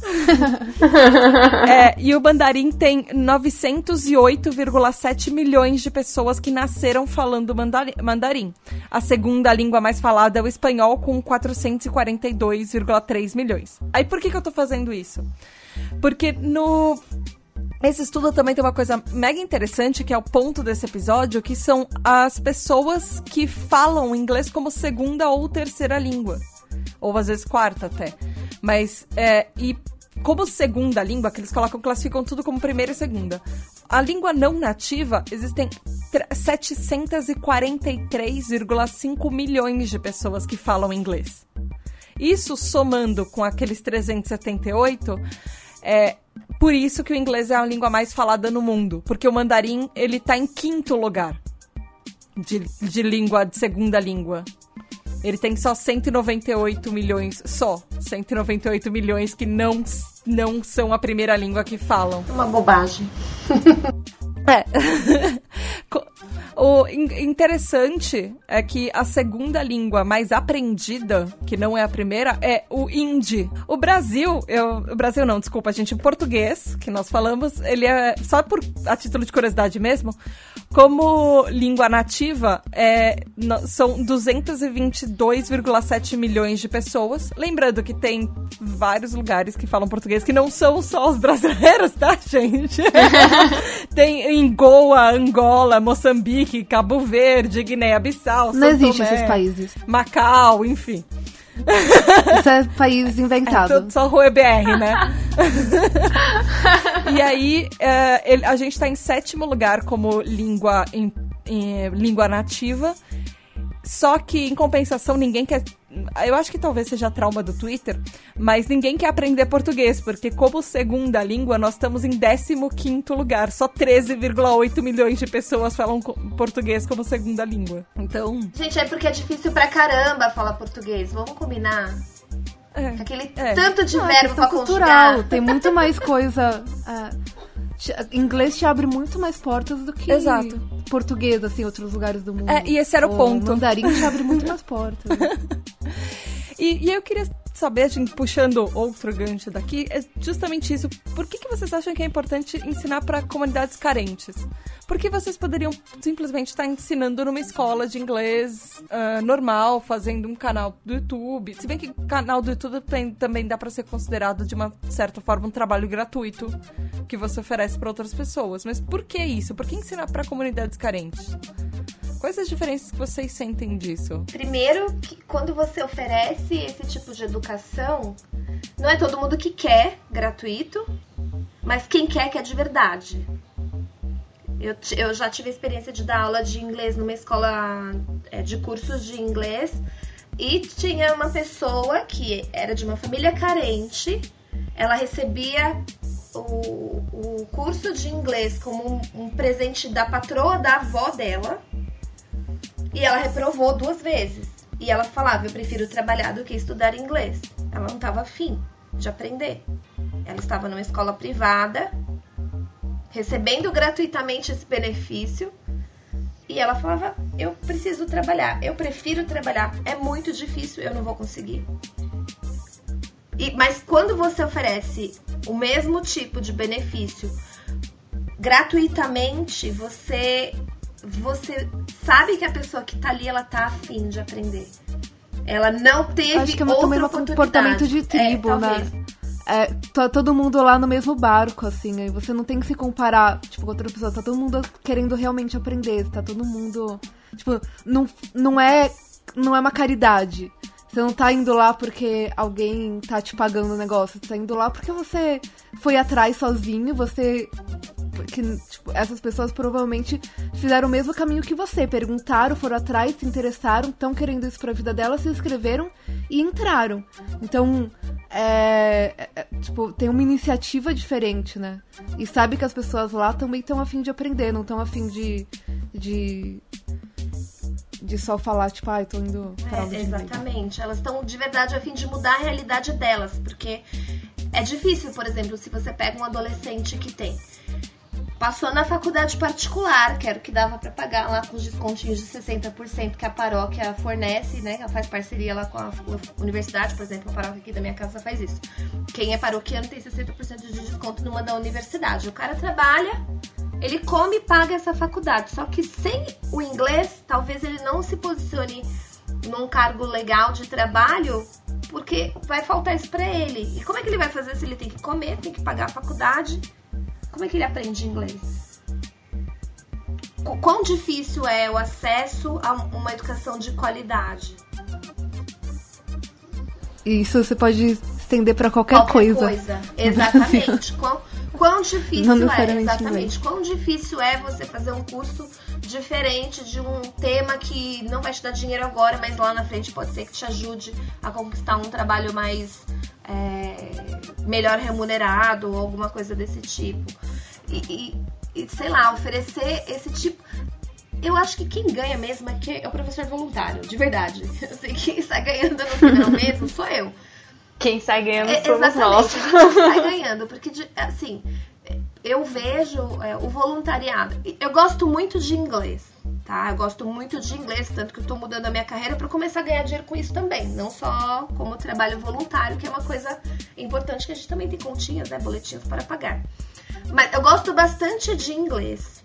é, e o mandarim tem 908,7 milhões de pessoas que nasceram falando mandarim. A segunda língua mais falada é o espanhol, com 442,3 milhões. Aí por que, que eu tô fazendo isso? Porque no esse estudo também tem uma coisa mega interessante, que é o ponto desse episódio, que são as pessoas que falam inglês como segunda ou terceira língua. Ou às vezes quarta até. Mas, é, e como segunda língua, que eles colocam, classificam tudo como primeira e segunda. A língua não nativa, existem 743,5 milhões de pessoas que falam inglês. Isso somando com aqueles 378, é por isso que o inglês é a língua mais falada no mundo, porque o mandarim ele tá em quinto lugar de, de língua de segunda língua. Ele tem só 198 milhões, só 198 milhões que não, não são a primeira língua que falam. Uma bobagem. é. O interessante é que a segunda língua mais aprendida, que não é a primeira, é o hindi. O Brasil, eu, o Brasil não, desculpa, gente, o português, que nós falamos, ele é, só por a título de curiosidade mesmo, como língua nativa, é, são 222,7 milhões de pessoas. Lembrando que tem vários lugares que falam português que não são só os brasileiros, tá, gente? tem em Goa, Angola, Moçambique, Cabo Verde, Guiné-Bissau, Não existem esses países. Macau, enfim. Isso é país inventado. É tudo só Rua BR, né? e aí, é, ele, a gente está em sétimo lugar como língua, em, em, língua nativa. Só que, em compensação, ninguém quer eu acho que talvez seja trauma do Twitter, mas ninguém quer aprender português, porque como segunda língua, nós estamos em 15 lugar. Só 13,8 milhões de pessoas falam português como segunda língua. Então. Gente, é porque é difícil pra caramba falar português. Vamos combinar? É, Aquele é. tanto de Não, verbo pra cultural. Conjugar. Tem muito mais coisa. Uh, inglês te abre muito mais portas do que Exato. português, assim, em outros lugares do mundo. É, e esse era o, o ponto. mandarim te abre muito mais portas. e, e eu queria saber, gente puxando outro gancho daqui, é justamente isso. Por que, que vocês acham que é importante ensinar para comunidades carentes? Porque vocês poderiam simplesmente estar ensinando numa escola de inglês uh, normal, fazendo um canal do YouTube. Se bem que canal do YouTube tem, também dá para ser considerado, de uma certa forma, um trabalho gratuito que você oferece para outras pessoas. Mas por que isso? Por que ensinar para comunidades carentes? Quais as diferenças que vocês sentem disso? Primeiro, que quando você oferece esse tipo de educação, não é todo mundo que quer gratuito, mas quem quer quer de verdade. Eu, eu já tive a experiência de dar aula de inglês numa escola é, de cursos de inglês e tinha uma pessoa que era de uma família carente, ela recebia o, o curso de inglês como um, um presente da patroa da avó dela e ela reprovou duas vezes. E ela falava: Eu prefiro trabalhar do que estudar inglês. Ela não estava afim de aprender. Ela estava numa escola privada recebendo gratuitamente esse benefício. E ela falava: Eu preciso trabalhar, eu prefiro trabalhar, é muito difícil, eu não vou conseguir. E, mas quando você oferece o mesmo tipo de benefício gratuitamente, você você sabe que a pessoa que tá ali ela tá afim de aprender. Ela não teve Acho que é também um comportamento de tribo, é, né? é, tá todo mundo lá no mesmo barco, assim, aí você não tem que se comparar, tipo, com outra pessoa, tá todo mundo querendo realmente aprender, tá todo mundo, tipo, não, não é, não é uma caridade. Você não tá indo lá porque alguém tá te pagando o negócio, você tá indo lá porque você foi atrás sozinho, você que tipo, essas pessoas provavelmente fizeram o mesmo caminho que você, perguntaram, foram atrás, se interessaram, estão querendo isso pra vida delas, se inscreveram e entraram. Então, é, é, é, tipo, tem uma iniciativa diferente, né? E sabe que as pessoas lá também estão afim de aprender, não estão afim de, de de só falar, tipo, ai, ah, tô indo pra é, Exatamente. Elas estão de verdade a fim de mudar a realidade delas. Porque é difícil, por exemplo, se você pega um adolescente que tem Passou na faculdade particular, que era o que dava para pagar lá com os descontinhos de 60% que a paróquia fornece, né? Ela faz parceria lá com a universidade, por exemplo, a paróquia aqui da minha casa faz isso. Quem é paroquiano tem 60% de desconto numa da universidade. O cara trabalha, ele come e paga essa faculdade. Só que sem o inglês, talvez ele não se posicione num cargo legal de trabalho, porque vai faltar isso para ele. E como é que ele vai fazer se ele tem que comer, tem que pagar a faculdade? Como é que ele aprende inglês? Quão difícil é o acesso a uma educação de qualidade? Isso você pode estender para qualquer, qualquer coisa. coisa. Exatamente. quão, quão difícil é, exatamente. Quão difícil é você fazer um curso diferente de um tema que não vai te dar dinheiro agora, mas lá na frente pode ser que te ajude a conquistar um trabalho mais é, melhor remunerado ou alguma coisa desse tipo. E, e, e, sei lá, oferecer esse tipo. Eu acho que quem ganha mesmo é, que é o professor voluntário, de verdade. Eu sei que quem está ganhando no final mesmo sou eu. Quem sai ganhando é, somos nós. Quem sai ganhando, porque, assim, eu vejo é, o voluntariado. Eu gosto muito de inglês, tá? Eu gosto muito de inglês, tanto que eu tô mudando a minha carreira para começar a ganhar dinheiro com isso também. Não só como trabalho voluntário, que é uma coisa importante que a gente também tem continhas, né? Boletinhos para pagar. Mas eu gosto bastante de inglês.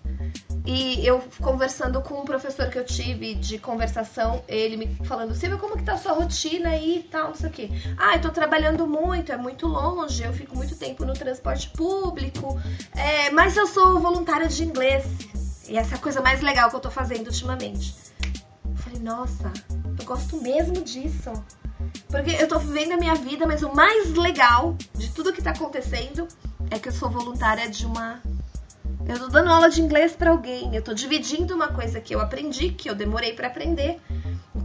E eu conversando com um professor que eu tive de conversação, ele me falando, Silvia, como que tá a sua rotina aí e tal, não sei o quê. Ah, eu tô trabalhando muito, é muito longe, eu fico muito tempo no transporte público, é, mas eu sou voluntária de inglês. E essa é a coisa mais legal que eu tô fazendo ultimamente. Eu falei, nossa, eu gosto mesmo disso. Porque eu tô vivendo a minha vida, mas o mais legal de tudo que tá acontecendo é que eu sou voluntária de uma eu tô dando aula de inglês para alguém, eu tô dividindo uma coisa que eu aprendi, que eu demorei para aprender.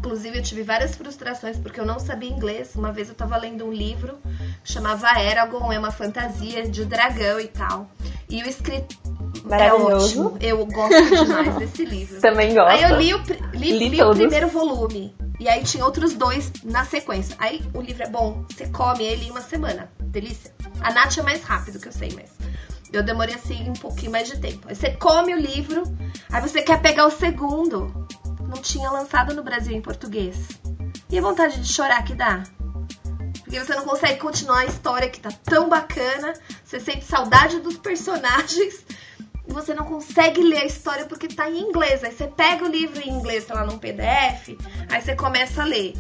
Inclusive, eu tive várias frustrações porque eu não sabia inglês. Uma vez eu tava lendo um livro chamava Eragon, é uma fantasia de dragão e tal. E o escrito é ótimo. Eu gosto demais desse livro. Também gosto. Aí eu li o, li, li, li o primeiro volume. E aí tinha outros dois na sequência. Aí o livro é bom, você come ele em uma semana. Delícia. A Nath é mais rápido que eu sei, mas eu demorei assim um pouquinho mais de tempo. Aí você come o livro, aí você quer pegar o segundo. Não tinha lançado no Brasil em português. E a vontade de chorar que dá? Porque você não consegue continuar a história que tá tão bacana, você sente saudade dos personagens você não consegue ler a história porque tá em inglês. Aí você pega o livro em inglês, tá lá num PDF, aí você começa a ler.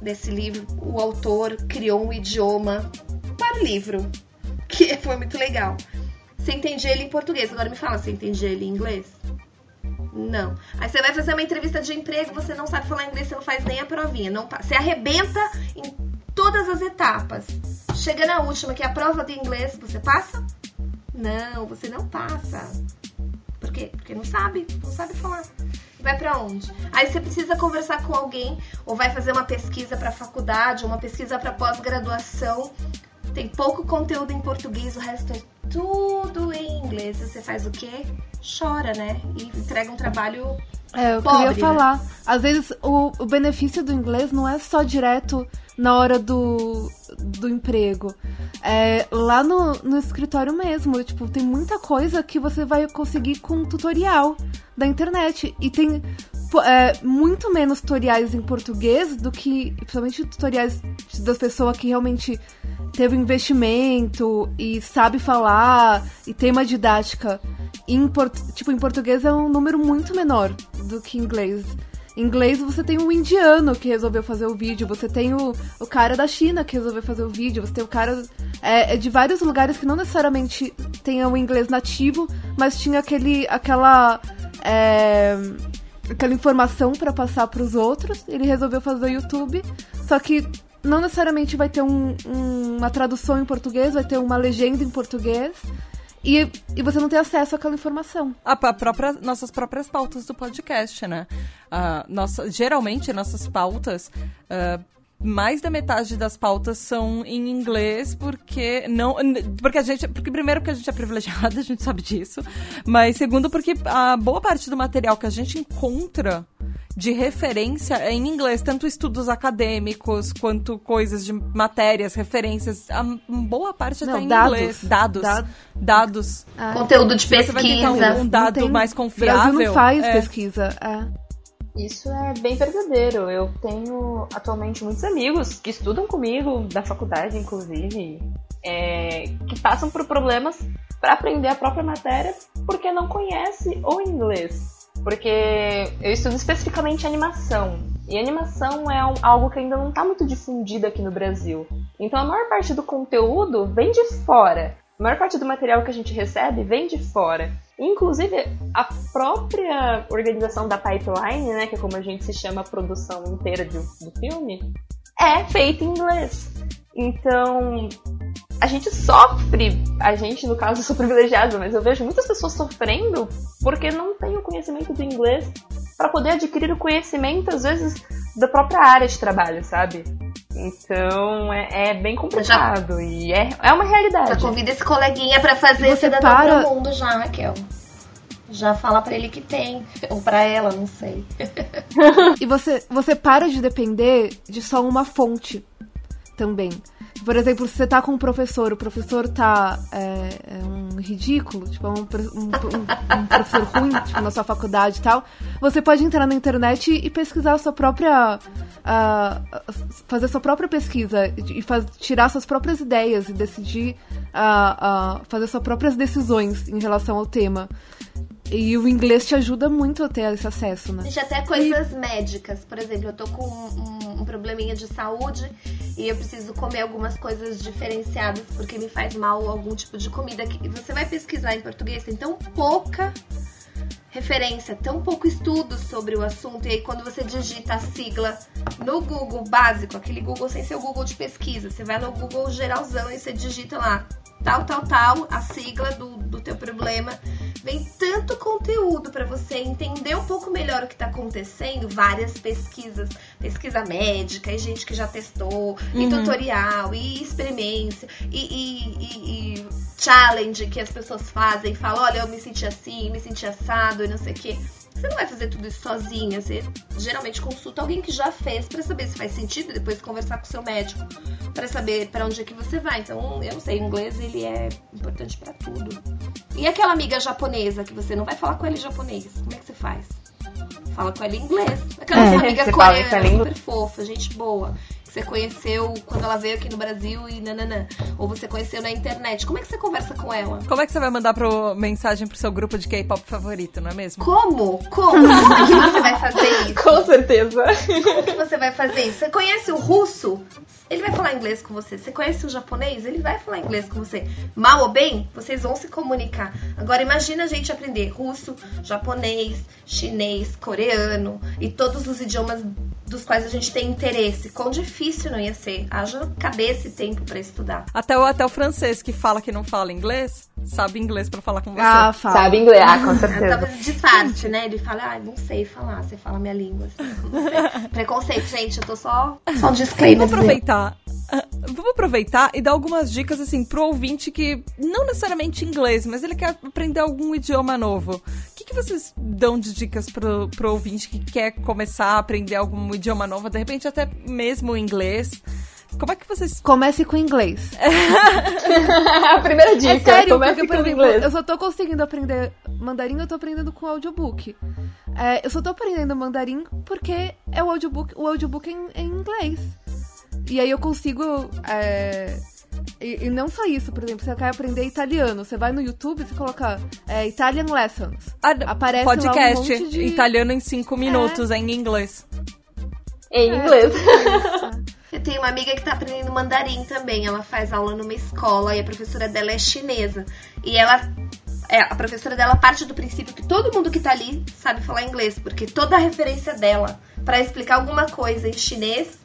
Desse livro, o autor criou um idioma para o livro, que foi muito legal. Você entendia ele em português, agora me fala, você entendia ele em inglês? Não. Aí você vai fazer uma entrevista de emprego, você não sabe falar inglês, você não faz nem a provinha. Não, você arrebenta em todas as etapas. Chega na última, que é a prova de inglês, você passa? Não, você não passa. Por quê? Porque não sabe, não sabe falar. Vai para onde? Aí você precisa conversar com alguém ou vai fazer uma pesquisa para faculdade, uma pesquisa para pós-graduação. Tem pouco conteúdo em português, o resto é tudo em inglês. Você faz o quê? Chora, né? E entrega um trabalho é, eu Pobre, queria né? falar. Às vezes o, o benefício do inglês não é só direto na hora do, do emprego. É lá no, no escritório mesmo. Tipo, tem muita coisa que você vai conseguir com tutorial da internet. E tem é, muito menos tutoriais em português do que, principalmente tutoriais das pessoas que realmente teve investimento e sabe falar e tem uma didática. Em, tipo, em português é um número muito menor do que em inglês. Inglês você tem um indiano que resolveu fazer o vídeo, você tem o, o cara da China que resolveu fazer o vídeo, você tem o cara é, é de vários lugares que não necessariamente tenham o inglês nativo, mas tinha aquele aquela é, aquela informação para passar para os outros. Ele resolveu fazer o YouTube, só que não necessariamente vai ter um- um- uma tradução em português, vai ter uma legenda em português. E, e você não tem acesso àquela informação. A, a própria, nossas próprias pautas do podcast, né? Ah, nossa, geralmente, nossas pautas, ah, mais da metade das pautas são em inglês, porque não. Porque a gente. Porque primeiro porque a gente é privilegiada, a gente sabe disso. Mas segundo, porque a boa parte do material que a gente encontra de referência é em inglês, tanto estudos acadêmicos quanto coisas de matérias, referências. A boa parte Não, está em dados. inglês. Dados. Dado. Dados. Ah, conteúdo de Se você vai tentar pesquisa. um, um dado tem- mais O confiável. Brasil não faz é, pesquisa. É. Isso é bem verdadeiro. Eu tenho atualmente muitos amigos que estudam comigo, da faculdade, inclusive, é, que passam por problemas para aprender a própria matéria porque não conhece o inglês. Porque eu estudo especificamente animação. E animação é um- algo que ainda não está muito difundido aqui no Brasil. Então a maior parte do conteúdo vem de fora. A maior parte do material que a gente recebe vem de fora. Inclusive, a própria organização da pipeline, né, que é como a gente se chama a produção inteira de- do filme, é feita em inglês. Então, a gente sofre, a gente, no caso, sou privilegiada, mas eu vejo muitas pessoas sofrendo porque não tem o conhecimento do inglês para poder adquirir o conhecimento, às vezes, da própria área de trabalho, sabe? Então, é, é bem complicado e é, é uma realidade. Já convida esse coleguinha pra fazer você cidadão para- pro mundo já, Raquel. Já fala pra ele que tem. Ou pra ela, não sei. E você, você para de depender de só uma fonte também. Por exemplo, se você tá com um professor, o professor tá é, é um ridículo, tipo, é um, um- um- um professor ruim, tipo, na sua faculdade e tal, você pode entrar na internet e pesquisar a sua própria. ah, fazer sua própria pesquisa e faz- tirar suas próprias ideias e decidir ah, ah, fazer suas próprias decisões em relação ao tema. E o inglês te ajuda muito a ter esse acesso, né? Gente, até coisas médicas. Por exemplo, eu tô com um, um probleminha de saúde e eu preciso comer algumas coisas diferenciadas porque me faz mal algum tipo de comida. que Você vai pesquisar em português, tem tão pouca referência, tão pouco estudo sobre o assunto. E aí, quando você digita a sigla no Google básico, aquele Google sem ser o Google de pesquisa, você vai no Google geralzão e você digita lá tal, tal, tal, a sigla do, do teu problema. Vem tanto conteúdo para você entender um pouco melhor o que tá acontecendo, várias pesquisas, pesquisa médica, e gente que já testou, e tutorial, e experiência, e, e- e- e challenge que as pessoas fazem, falam, olha, eu me senti assim, me senti assado e não sei o quê. Você não vai fazer tudo isso sozinha, você geralmente consulta alguém que já fez para saber se faz sentido depois conversar com o seu médico para saber para onde é que você vai. Então, eu não sei, inglês ele é importante para tudo. E aquela amiga japonesa que você não vai falar com ela em japonês, como é que você faz? Fala com ela em inglês. Aquela É, sua amiga coreana, super fofa, gente boa. Você conheceu quando ela veio aqui no Brasil e nananã. Ou você conheceu na internet. Como é que você conversa com ela? Como é que você vai mandar pro, mensagem pro seu grupo de K-pop favorito, não é mesmo? Como? Como? Como que você vai fazer isso? Com certeza. Como que você vai fazer isso? Você conhece o russo? Ele vai falar inglês com você. Você conhece o japonês? Ele vai falar inglês com você. Mal ou bem, vocês vão se comunicar. Agora imagina a gente aprender russo, japonês, chinês, coreano e todos os idiomas dos quais a gente tem interesse. Quão difícil não ia ser? Haja cabeça e tempo para estudar. Até o, até o francês que fala que não fala inglês, sabe inglês para falar com você. Ah, fala. Sabe inglês, ah, com certeza. Talvez disfarce, né? Ele fala, ah, não sei falar, você fala minha língua. assim. Preconceito, gente, eu tô só, só um disclaimer. Vamos aproveitar. Ah, Vamos aproveitar e dar algumas dicas assim pro ouvinte que não necessariamente inglês, mas ele quer aprender algum idioma novo. O que, que vocês dão de dicas pro, pro ouvinte que quer começar a aprender algum idioma novo, de repente até mesmo o inglês? Como é que vocês Comece com inglês. a primeira dica, É sério, comece porque, por com exemplo, inglês. eu só tô conseguindo aprender mandarim, eu tô aprendendo com audiobook. É, eu só tô aprendendo mandarim porque é o audiobook, o audiobook é em, é em inglês. E aí eu consigo. é, e, e não só isso, por exemplo, você quer aprender italiano, você vai no YouTube, você coloca é, Italian Lessons. Ah, Aparece lá um podcast monte de- italiano em cinco minutos em inglês. Em inglês. Eu tenho uma amiga que tá aprendendo mandarim também. Ela faz aula numa escola e a professora dela é chinesa. E ela. É, a professora dela parte do princípio que todo mundo que tá ali sabe falar inglês, porque toda a referência dela pra explicar alguma coisa em chinês,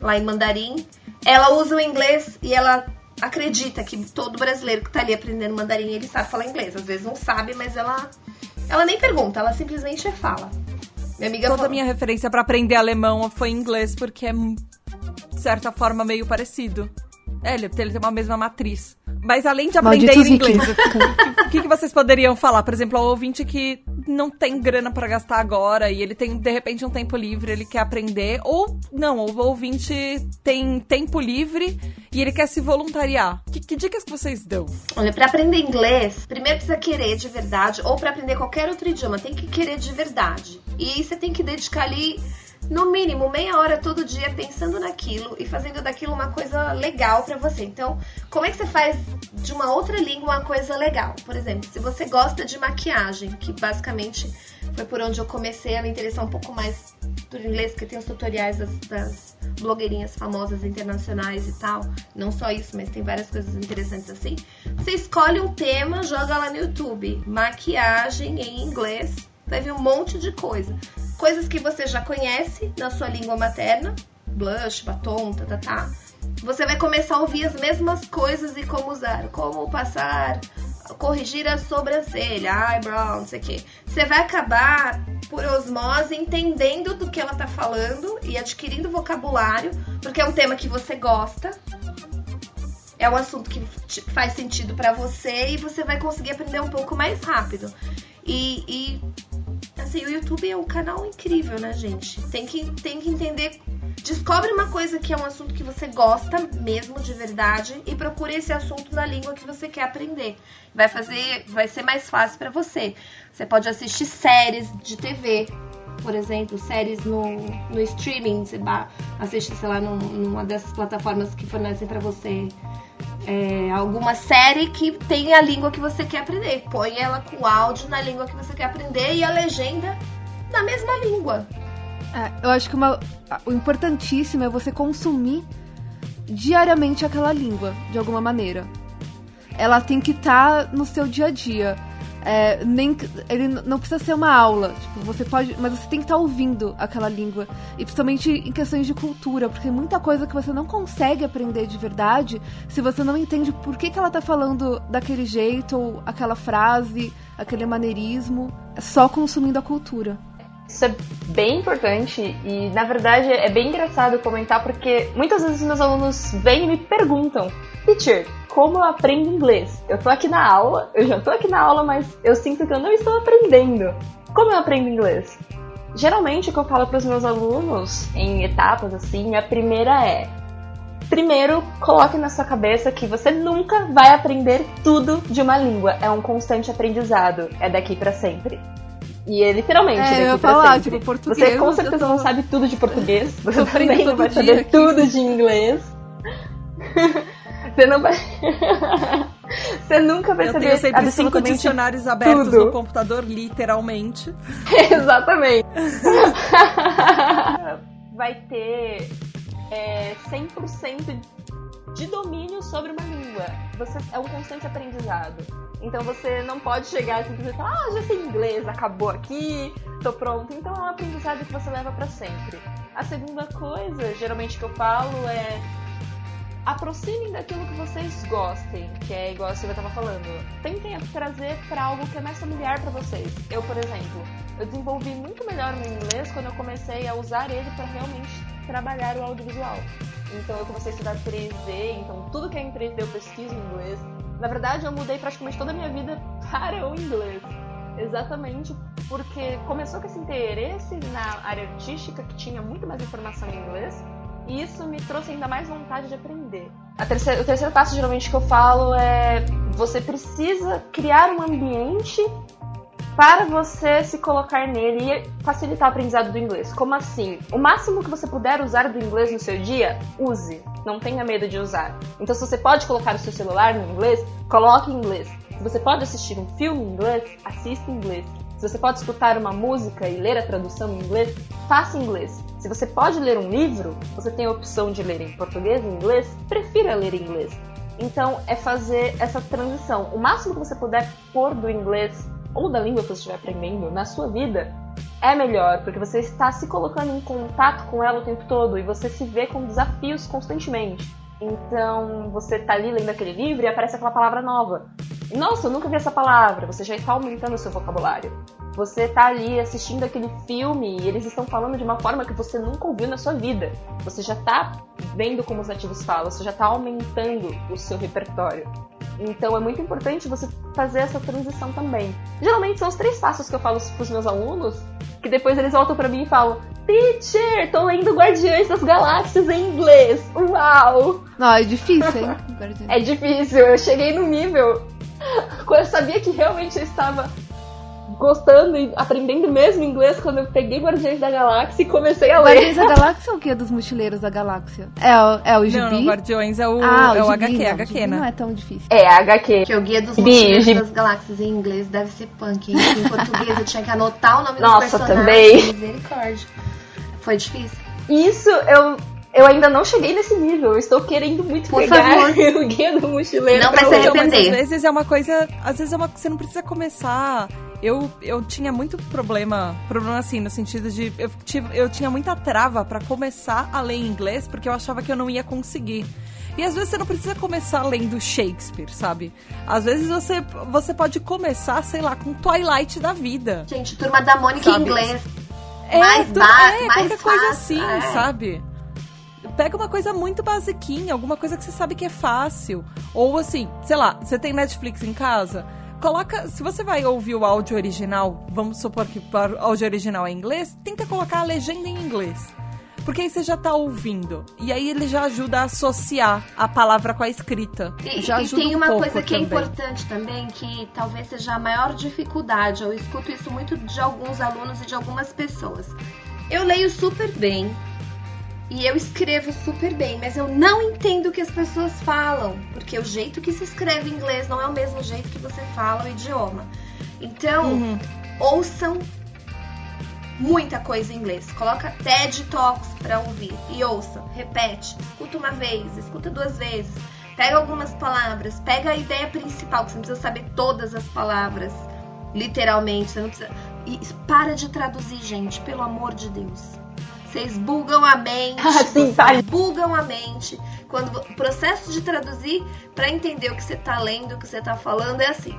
lá em mandarim, ela usa o inglês e ela acredita que todo brasileiro que tá ali aprendendo mandarim, ele sabe falar inglês. Às vezes não sabe, mas ela ela nem pergunta, ela simplesmente fala. Minha amiga Toda minha referência pra aprender alemão foi inglês, porque é, de certa forma, meio parecido. É, ele tem uma mesma matriz. Mas além de aprender Malditos inglês, o que, que vocês poderiam falar? Por exemplo, ao ouvinte que não tem grana pra gastar agora e ele tem, de repente, um tempo livre, ele quer aprender. Ou, não, o ouvinte tem tempo livre e ele quer se voluntariar. Que, que dicas que vocês dão? Olha, pra aprender inglês, primeiro precisa querer de verdade, ou pra aprender qualquer outro idioma, tem que querer de verdade. E você tem que dedicar ali, no mínimo, meia hora todo dia pensando naquilo e fazendo daquilo uma coisa legal pra você. Então, como é que você faz de uma outra língua uma coisa legal? Por exemplo, se você gosta de maquiagem, que basicamente foi por onde eu comecei a me interessar um pouco mais por inglês, porque tem os tutoriais das, das blogueirinhas famosas internacionais e tal. Não só isso, mas tem várias coisas interessantes assim. Você escolhe um tema, joga lá no YouTube. Maquiagem em inglês. Vai ver um monte de coisa. Coisas que você já conhece na sua língua materna. Blush, batom, tá, tá, tá. Você vai começar a ouvir as mesmas coisas e como usar. Como passar, corrigir a sobrancelha, eyebrow, não sei o quê. Você vai acabar, por osmose, entendendo do que ela tá falando e adquirindo vocabulário, porque é um tema que você gosta. É um assunto que faz sentido pra você e você vai conseguir aprender um pouco mais rápido. E, e, assim, o YouTube é um canal incrível, né, gente? Tem que, tem que entender. Descobre uma coisa que é um assunto que você gosta mesmo de verdade e procure esse assunto na língua que você quer aprender. Vai fazer, vai ser mais fácil pra você. Você pode assistir séries de TV, por exemplo, séries no, no streaming, você assiste, sei lá, num- numa dessas plataformas que fornecem pra você é, alguma série que tem a língua que você quer aprender. Põe ela com áudio na língua que você quer aprender e a legenda na mesma língua. É, eu acho que uma, o importantíssimo é você consumir diariamente aquela língua, de alguma maneira. Ela tem que estar no seu dia a dia. É, nem, ele não precisa ser uma aula, tipo, você pode, mas você tem que estar ouvindo aquela língua. E principalmente em questões de cultura, porque muita coisa que você não consegue aprender de verdade se você não entende por que, que ela tá falando daquele jeito, ou aquela frase, aquele maneirismo. Só consumindo a cultura. Isso é bem importante e, na verdade, é bem engraçado comentar porque muitas vezes meus alunos vêm e me perguntam: Teacher, como eu aprendo inglês? Eu tô aqui na aula, eu já tô aqui na aula, mas eu sinto que eu não estou aprendendo. Como eu aprendo inglês? Geralmente, o que eu falo para os meus alunos em etapas assim, a primeira é: primeiro, coloque na sua cabeça que você nunca vai aprender tudo de uma língua. É um constante aprendizado, é daqui para sempre. E é literalmente, É, daqui eu ia falar, sempre. tipo, português, Você com certeza tô- não sabe tudo de português. Você também não vai saber aqui. tudo de inglês. Você não vai. Você nunca vai Eu saber tenho sempre cinco dicionários abertos tudo. no computador, literalmente. Exatamente. Vai ter é, 100% de domínio sobre uma língua. Você, é um constante aprendizado. Então você não pode chegar e simplesmente falar, ah, já sei inglês, acabou aqui, tô pronto. Então é um aprendizado que você leva pra sempre. A segunda coisa, geralmente que eu falo, é aproximem daquilo que vocês gostem, que é igual a Silvia tava falando. Tentem trazer para algo que é mais familiar para vocês. Eu, por exemplo, eu desenvolvi muito melhor no inglês quando eu comecei a usar ele para realmente trabalhar o audiovisual. Então eu comecei a estudar 3D, então tudo que é em 3D eu pesquiso em inglês. Na verdade, eu mudei praticamente toda a minha vida para o inglês. Exatamente porque começou com esse interesse na área artística, que tinha muito mais informação em inglês, e isso me trouxe ainda mais vontade de aprender. Terceira- o terceiro passo, geralmente, que eu falo é: você precisa criar um ambiente para você se colocar nele e facilitar o aprendizado do inglês. Como assim? O máximo que você puder usar do inglês no seu dia, use. Não tenha medo de usar. Então, se você pode colocar o seu celular no inglês, coloque em inglês. Se você pode assistir um filme em inglês, assista em inglês. Se você pode escutar uma música e ler a tradução em inglês, faça em inglês. Se você pode ler um livro, você tem a opção de ler em português e inglês, prefira ler em inglês. Então, é fazer essa transição. O máximo que você puder pôr do inglês ou da língua que você estiver aprendendo na sua vida é melhor, porque você está se colocando em contato com ela o tempo todo e você se vê com desafios constantemente. Então, você está ali lendo aquele livro e aparece aquela palavra nova. Nossa, eu nunca vi essa palavra. Você já está aumentando o seu vocabulário. Você está ali assistindo aquele filme e eles estão falando de uma forma que você nunca ouviu na sua vida. Você já está vendo como os nativos falam, você já está aumentando o seu repertório. Então é muito importante você fazer essa transição também. Geralmente são os três passos que eu falo para os meus alunos, que depois eles voltam para mim e falam: Teacher, tô lendo Guardiões das Galáxias em inglês. Uau! Não, é difícil, hein? É difícil, eu cheguei no nível. Quando eu sabia que realmente eu estava gostando e aprendendo mesmo inglês quando eu peguei Guardiões da Galáxia e comecei a ler. Guardiões da Galáxia é o que? Dos Mochileiros da Galáxia? É o, é o gibi? Não, não, Guardiões é o, ah, é o gibi, HQ, não, HQ, gibi né? Não é tão difícil. É, HQ. Que é o Guia dos Gibi, Mochileiros gibi. das Galáxias em inglês deve ser punk, hein? Em português eu tinha que anotar o nome Nossa, dos personagens. também. Misericórdia. Foi difícil. Isso eu, eu ainda não cheguei nesse nível. Eu estou querendo muito Por pegar favor. o guia do mochileiro. Não vai se. Então, mas às arrepender. vezes é uma coisa. Às vezes é uma. Você não precisa começar. Eu, eu tinha muito problema. Problema assim, no sentido de. Eu, tive, eu tinha muita trava pra começar a ler em inglês, porque eu achava que eu não ia conseguir. E às vezes você não precisa começar lendo Shakespeare, sabe? Às vezes você, você pode começar, sei lá, com Twilight da vida. Gente, turma da Mônica em Sabe? inglês. É, Mais tu- é, mais qualquer coisa fácil, assim, é. sabe? Pega uma coisa muito basiquinha, alguma coisa que você sabe que é fácil. Ou assim, sei lá, você tem Netflix em casa? Coloca, se você vai ouvir o áudio original, vamos supor que o áudio original é em inglês, tenta colocar a legenda em inglês. Porque aí você já tá ouvindo. E aí ele já ajuda a associar a palavra com a escrita. E, já e ajuda tem um uma pouco coisa que é também. importante também, que talvez seja a maior dificuldade. Eu escuto isso muito de alguns alunos e de algumas pessoas. Eu leio super bem e eu escrevo super bem, mas eu não entendo o que as pessoas falam, porque o jeito que se escreve em inglês não é o mesmo jeito que você fala o idioma. Então, Uhum. ouçam muita coisa em inglês. Coloca TED Talks pra ouvir e ouça, repete, escuta uma vez, escuta duas vezes. Pega algumas palavras, pega a ideia principal, que você não precisa saber todas as palavras, literalmente, você não precisa. E para de traduzir, gente, pelo amor de Deus. Vocês bugam a mente, Ah, sim, vocês bugam a mente. Quando o processo de traduzir para entender o que você tá lendo, o que você tá falando é assim: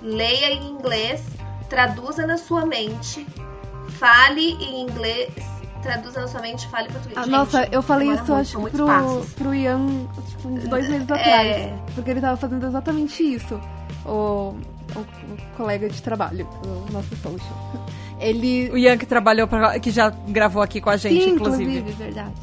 leia em inglês, traduza na sua mente, fale em inglês, traduza na sua mente, fale em português. Ah, Gente, nossa, eu falei isso, muito, acho pro, passos. pro Ian tipo, uns dois meses É. atrás. Porque ele tava fazendo exatamente isso. O, o- o colega de trabalho, o nosso social. Ele. O Ian que trabalhou, pra, que já gravou aqui com a gente, Sim, inclusive. verdade.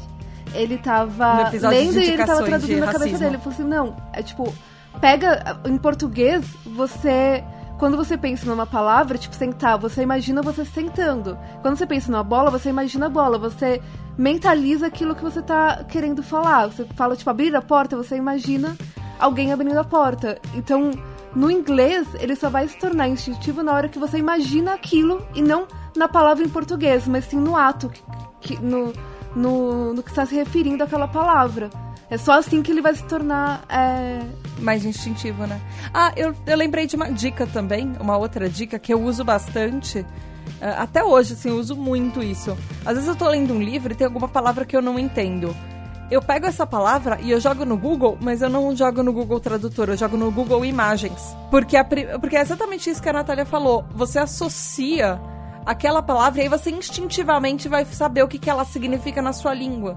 Ele tava lendo e ele tava traduzindo na cabeça dele. Ele falou assim, não, é tipo, pega em português, você quando você pensa numa palavra, tipo sentar, você imagina você sentando. Quando você pensa numa bola, você imagina a bola. Você mentaliza aquilo que você tá querendo falar. Você fala, tipo, abrir a porta, você imagina alguém abrindo a porta. Então, no inglês, ele só vai se tornar instintivo na hora que você imagina aquilo e não na palavra em português, mas sim no ato, que, no, no, no que está se referindo àquela palavra. É só assim que ele vai se tornar é... mais instintivo, né? Ah, eu, eu lembrei de uma dica também, uma outra dica que eu uso bastante. É, até hoje, assim, eu uso muito isso. Às vezes eu tô lendo um livro e tem alguma palavra que eu não entendo. Eu pego essa palavra e eu jogo no Google, mas eu não jogo no Google Tradutor, eu jogo no Google Imagens. Porque, a, porque é exatamente isso que a Natália falou. Você associa aquela palavra e aí você instintivamente vai saber o que, que ela significa na sua língua.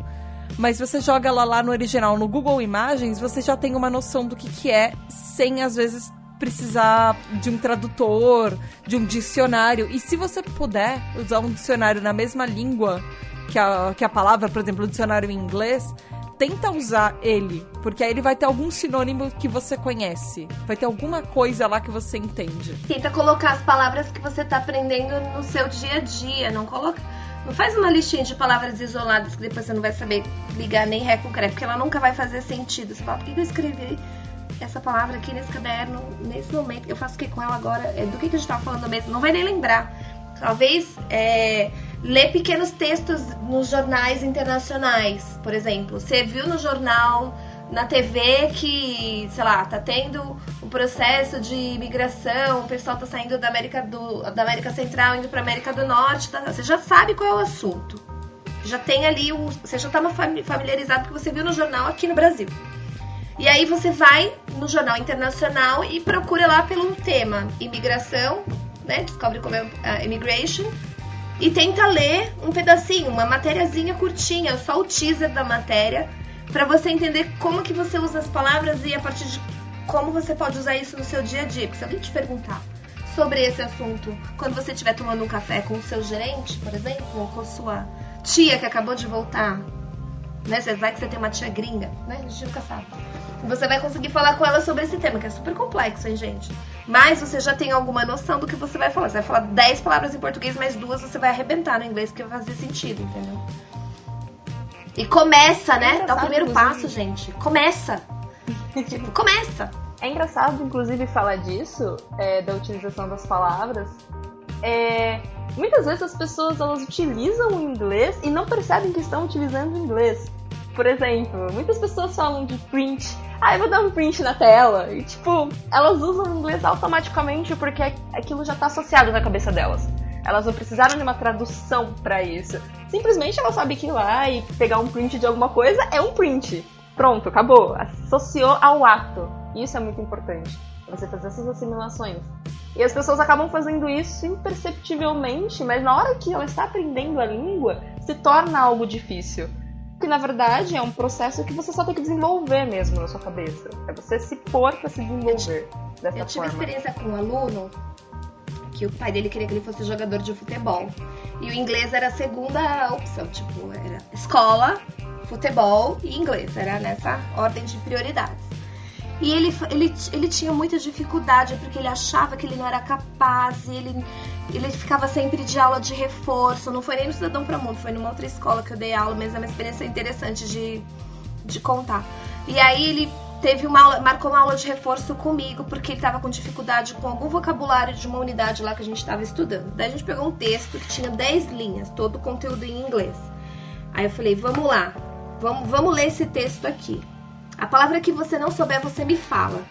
Mas você joga ela lá no original, no Google Imagens, você já tem uma noção do que, que é, sem às vezes precisar de um tradutor, de um dicionário. E se você puder usar um dicionário na mesma língua que a, que a palavra, por exemplo, o dicionário em inglês, tenta usar ele, porque aí ele vai ter algum sinônimo que você conhece. Vai ter alguma coisa lá que você entende. Tenta colocar as palavras que você está aprendendo no seu dia a dia, não coloca não faz uma listinha de palavras isoladas que depois você não vai saber ligar nem ré com porque ela nunca vai fazer sentido. Você fala, por que eu escrevi essa palavra aqui nesse caderno, nesse momento? Eu faço o que com ela agora? É, do que, que a gente tava falando mesmo? Não vai nem lembrar. Talvez é, ler pequenos textos nos jornais internacionais, por exemplo. Você viu no jornal na TV que, sei lá, tá tendo um processo de imigração, o pessoal tá saindo da América, do, da América Central indo pra América do Norte, tá, você já sabe qual é o assunto. Já tem ali, você já tá familiarizado que você viu no jornal aqui no Brasil. E aí você vai no jornal internacional e procura lá pelo tema imigração, né? Descobre como é uh, immigration e tenta ler um pedacinho, uma matériazinha curtinha, só o teaser da matéria para você entender como que você usa as palavras e a partir de como você pode usar isso no seu dia a dia. Porque se alguém te perguntar sobre esse assunto quando você estiver tomando um café com o seu gerente, por exemplo, ou com sua tia que acabou de voltar, né? Você vai que você tem uma tia gringa, né? A gente nunca sabe. Você vai conseguir falar com ela sobre esse tema, que é super complexo, hein, gente? Mas você já tem alguma noção do que você vai falar. Você vai falar 10 palavras em português, mais duas você vai arrebentar no inglês, que vai fazer sentido, entendeu? E começa, né? É Dá o primeiro passo, gente. Começa. tipo, começa. É engraçado, inclusive, falar disso, é, da utilização das palavras. É, muitas vezes as pessoas elas utilizam o inglês e não percebem que estão utilizando o inglês. Por exemplo, muitas pessoas falam de print. Ah, eu vou dar um print na tela. E, tipo, elas usam o inglês automaticamente porque aquilo já está associado na cabeça delas. Elas não precisaram de uma tradução para isso. Simplesmente ela sabe que ir lá e pegar um print de alguma coisa é um print. Pronto, acabou. Associou ao ato. Isso é muito importante. Você fazer essas assimilações. E as pessoas acabam fazendo isso imperceptivelmente, mas na hora que ela está aprendendo a língua, se torna algo difícil. Que na verdade é um processo que você só tem que desenvolver mesmo na sua cabeça. É você se pôr para se desenvolver dessa eu tive forma. experiência com um aluno que o pai dele queria que ele fosse jogador de futebol. E o inglês era a segunda opção, tipo, era escola, futebol e inglês, era nessa ordem de prioridades. E ele, ele, ele tinha muita dificuldade porque ele achava que ele não era capaz e ele, ele ficava sempre de aula de reforço. Não foi nem no Cidadão para Mundo, foi numa outra escola que eu dei aula, mas é uma experiência interessante de, de contar. E aí ele teve uma aula, marcou uma aula de reforço comigo, porque ele estava com dificuldade com algum vocabulário de uma unidade lá que a gente estava estudando. Daí a gente pegou um texto que tinha 10 linhas, todo o conteúdo em inglês. Aí eu falei, vamos lá, vamos, vamos ler esse texto aqui. A palavra que você não souber, você me fala.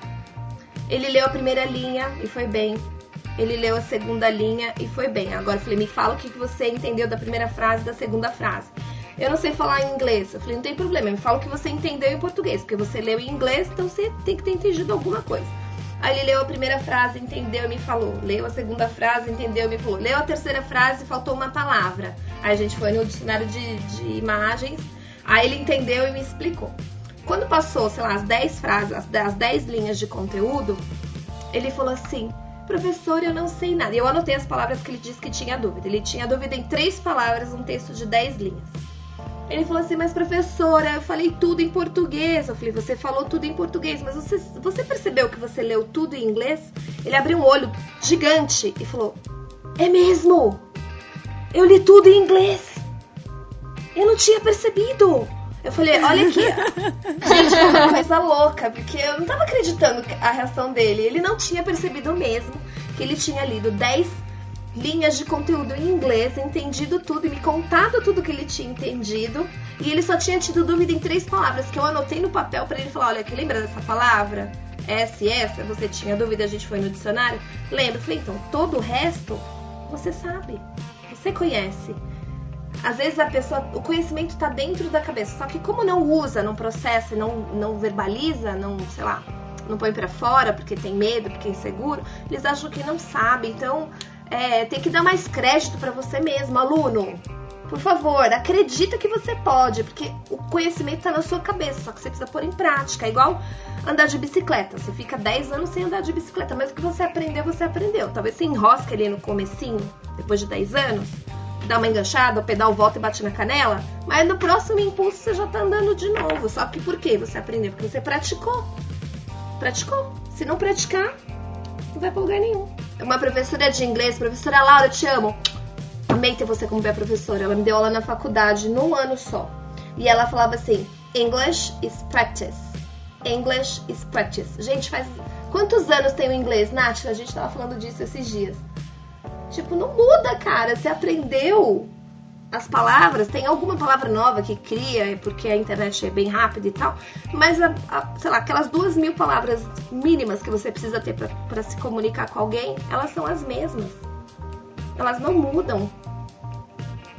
Ele leu a primeira linha e foi bem. Ele leu a segunda linha e foi bem. Agora eu falei, me fala o que você entendeu da primeira frase e da segunda frase eu não sei falar inglês. Eu falei, não tem problema, me fala o que você entendeu em português, porque você leu em inglês, então você tem que ter entendido alguma coisa. Aí ele leu a primeira frase, entendeu e me falou. Leu a segunda frase, entendeu e me falou. Leu a terceira frase, faltou uma palavra. Aí a gente foi no dicionário de, de imagens, aí ele entendeu e me explicou. Quando passou, sei lá, as 10 frases, as 10 linhas de conteúdo, ele falou assim: professor, eu não sei nada. E eu anotei as palavras que ele disse que tinha dúvida. Ele tinha dúvida em três palavras, um texto de 10 linhas. Ele falou assim, mas professora, eu falei tudo em português. Eu falei, você falou tudo em português, mas você, você percebeu que você leu tudo em inglês? Ele abriu um olho gigante e falou, é mesmo? Eu li tudo em inglês. Eu não tinha percebido. Eu falei, olha aqui. Gente, foi uma coisa louca, porque eu não tava acreditando a reação dele. Ele não tinha percebido mesmo que ele tinha lido 10 linhas de conteúdo em inglês, entendido tudo e me contado tudo que ele tinha entendido. E ele só tinha tido dúvida em três palavras que eu anotei no papel para ele falar: olha, que lembra dessa palavra? Essa e essa? Você tinha dúvida, a gente foi no dicionário? Lembra? Eu falei, então, todo o resto você sabe, você conhece. Às vezes a pessoa, o conhecimento está dentro da cabeça, só que como não usa, não processa, não, não verbaliza, não, sei lá, não põe para fora porque tem medo, porque é inseguro, eles acham que não sabe. Então, é, tem que dar mais crédito para você mesmo, aluno. Por favor, acredita que você pode, porque o conhecimento está na sua cabeça, só que você precisa pôr em prática. É igual andar de bicicleta. Você fica 10 anos sem andar de bicicleta, mas o que você aprendeu, você aprendeu. Talvez você enrosque ali no comecinho, depois de 10 anos, dá uma enganchada, o pedal volta e bate na canela, mas no próximo impulso você já tá andando de novo. Só que por quê? Você aprendeu? Porque você praticou. Praticou. Se não praticar, não vai pra lugar nenhum. Uma professora de inglês, professora Laura, te amo. Amei ter você como minha professora. Ela me deu aula na faculdade num ano só. E ela falava assim: English is practice. English is practice. Gente, faz quantos anos tem o inglês, Nath? A gente tava falando disso esses dias. Tipo, não muda, cara. Você aprendeu as palavras, tem alguma palavra nova que cria, porque a internet é bem rápida e tal, mas, a, a, sei lá, aquelas duas mil palavras mínimas que você precisa ter para se comunicar com alguém, elas são as mesmas. Elas não mudam.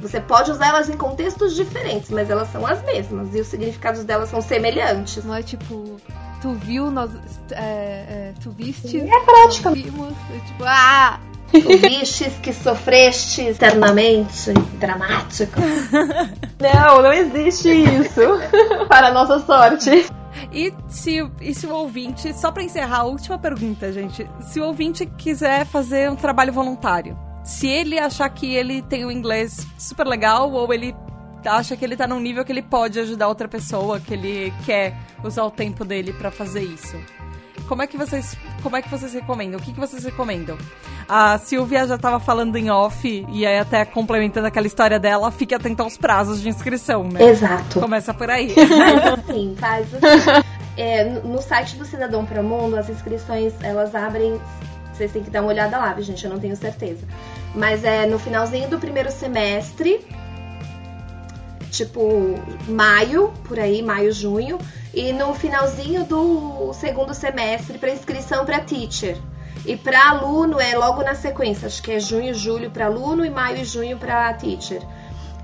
Você pode usar elas em contextos diferentes, mas elas são as mesmas e os significados delas são semelhantes. Não é tipo, tu viu, nós, é, é, tu viste, é prática. vimos, é tipo, ah, Tu vistes que sofreste eternamente, dramático. Não, não existe isso. Para nossa sorte. E se, e se o ouvinte, só para encerrar a última pergunta, gente, se o ouvinte quiser fazer um trabalho voluntário, se ele achar que ele tem um inglês super legal ou ele acha que ele tá num nível que ele pode ajudar outra pessoa, que ele quer usar o tempo dele para fazer isso. Como é que vocês, como é que vocês recomendam? O que, que vocês recomendam? A Silvia já estava falando em off e aí até complementando aquela história dela, fique atento aos prazos de inscrição, né? Exato. Começa por aí. Sim, faz assim. É, no site do Cidadão para o Mundo, as inscrições elas abrem. Vocês têm que dar uma olhada lá, gente, eu não tenho certeza. Mas é no finalzinho do primeiro semestre, tipo maio, por aí, maio, junho e no finalzinho do segundo semestre para inscrição para teacher. E para aluno é logo na sequência, acho que é junho, julho para aluno e maio e junho para teacher.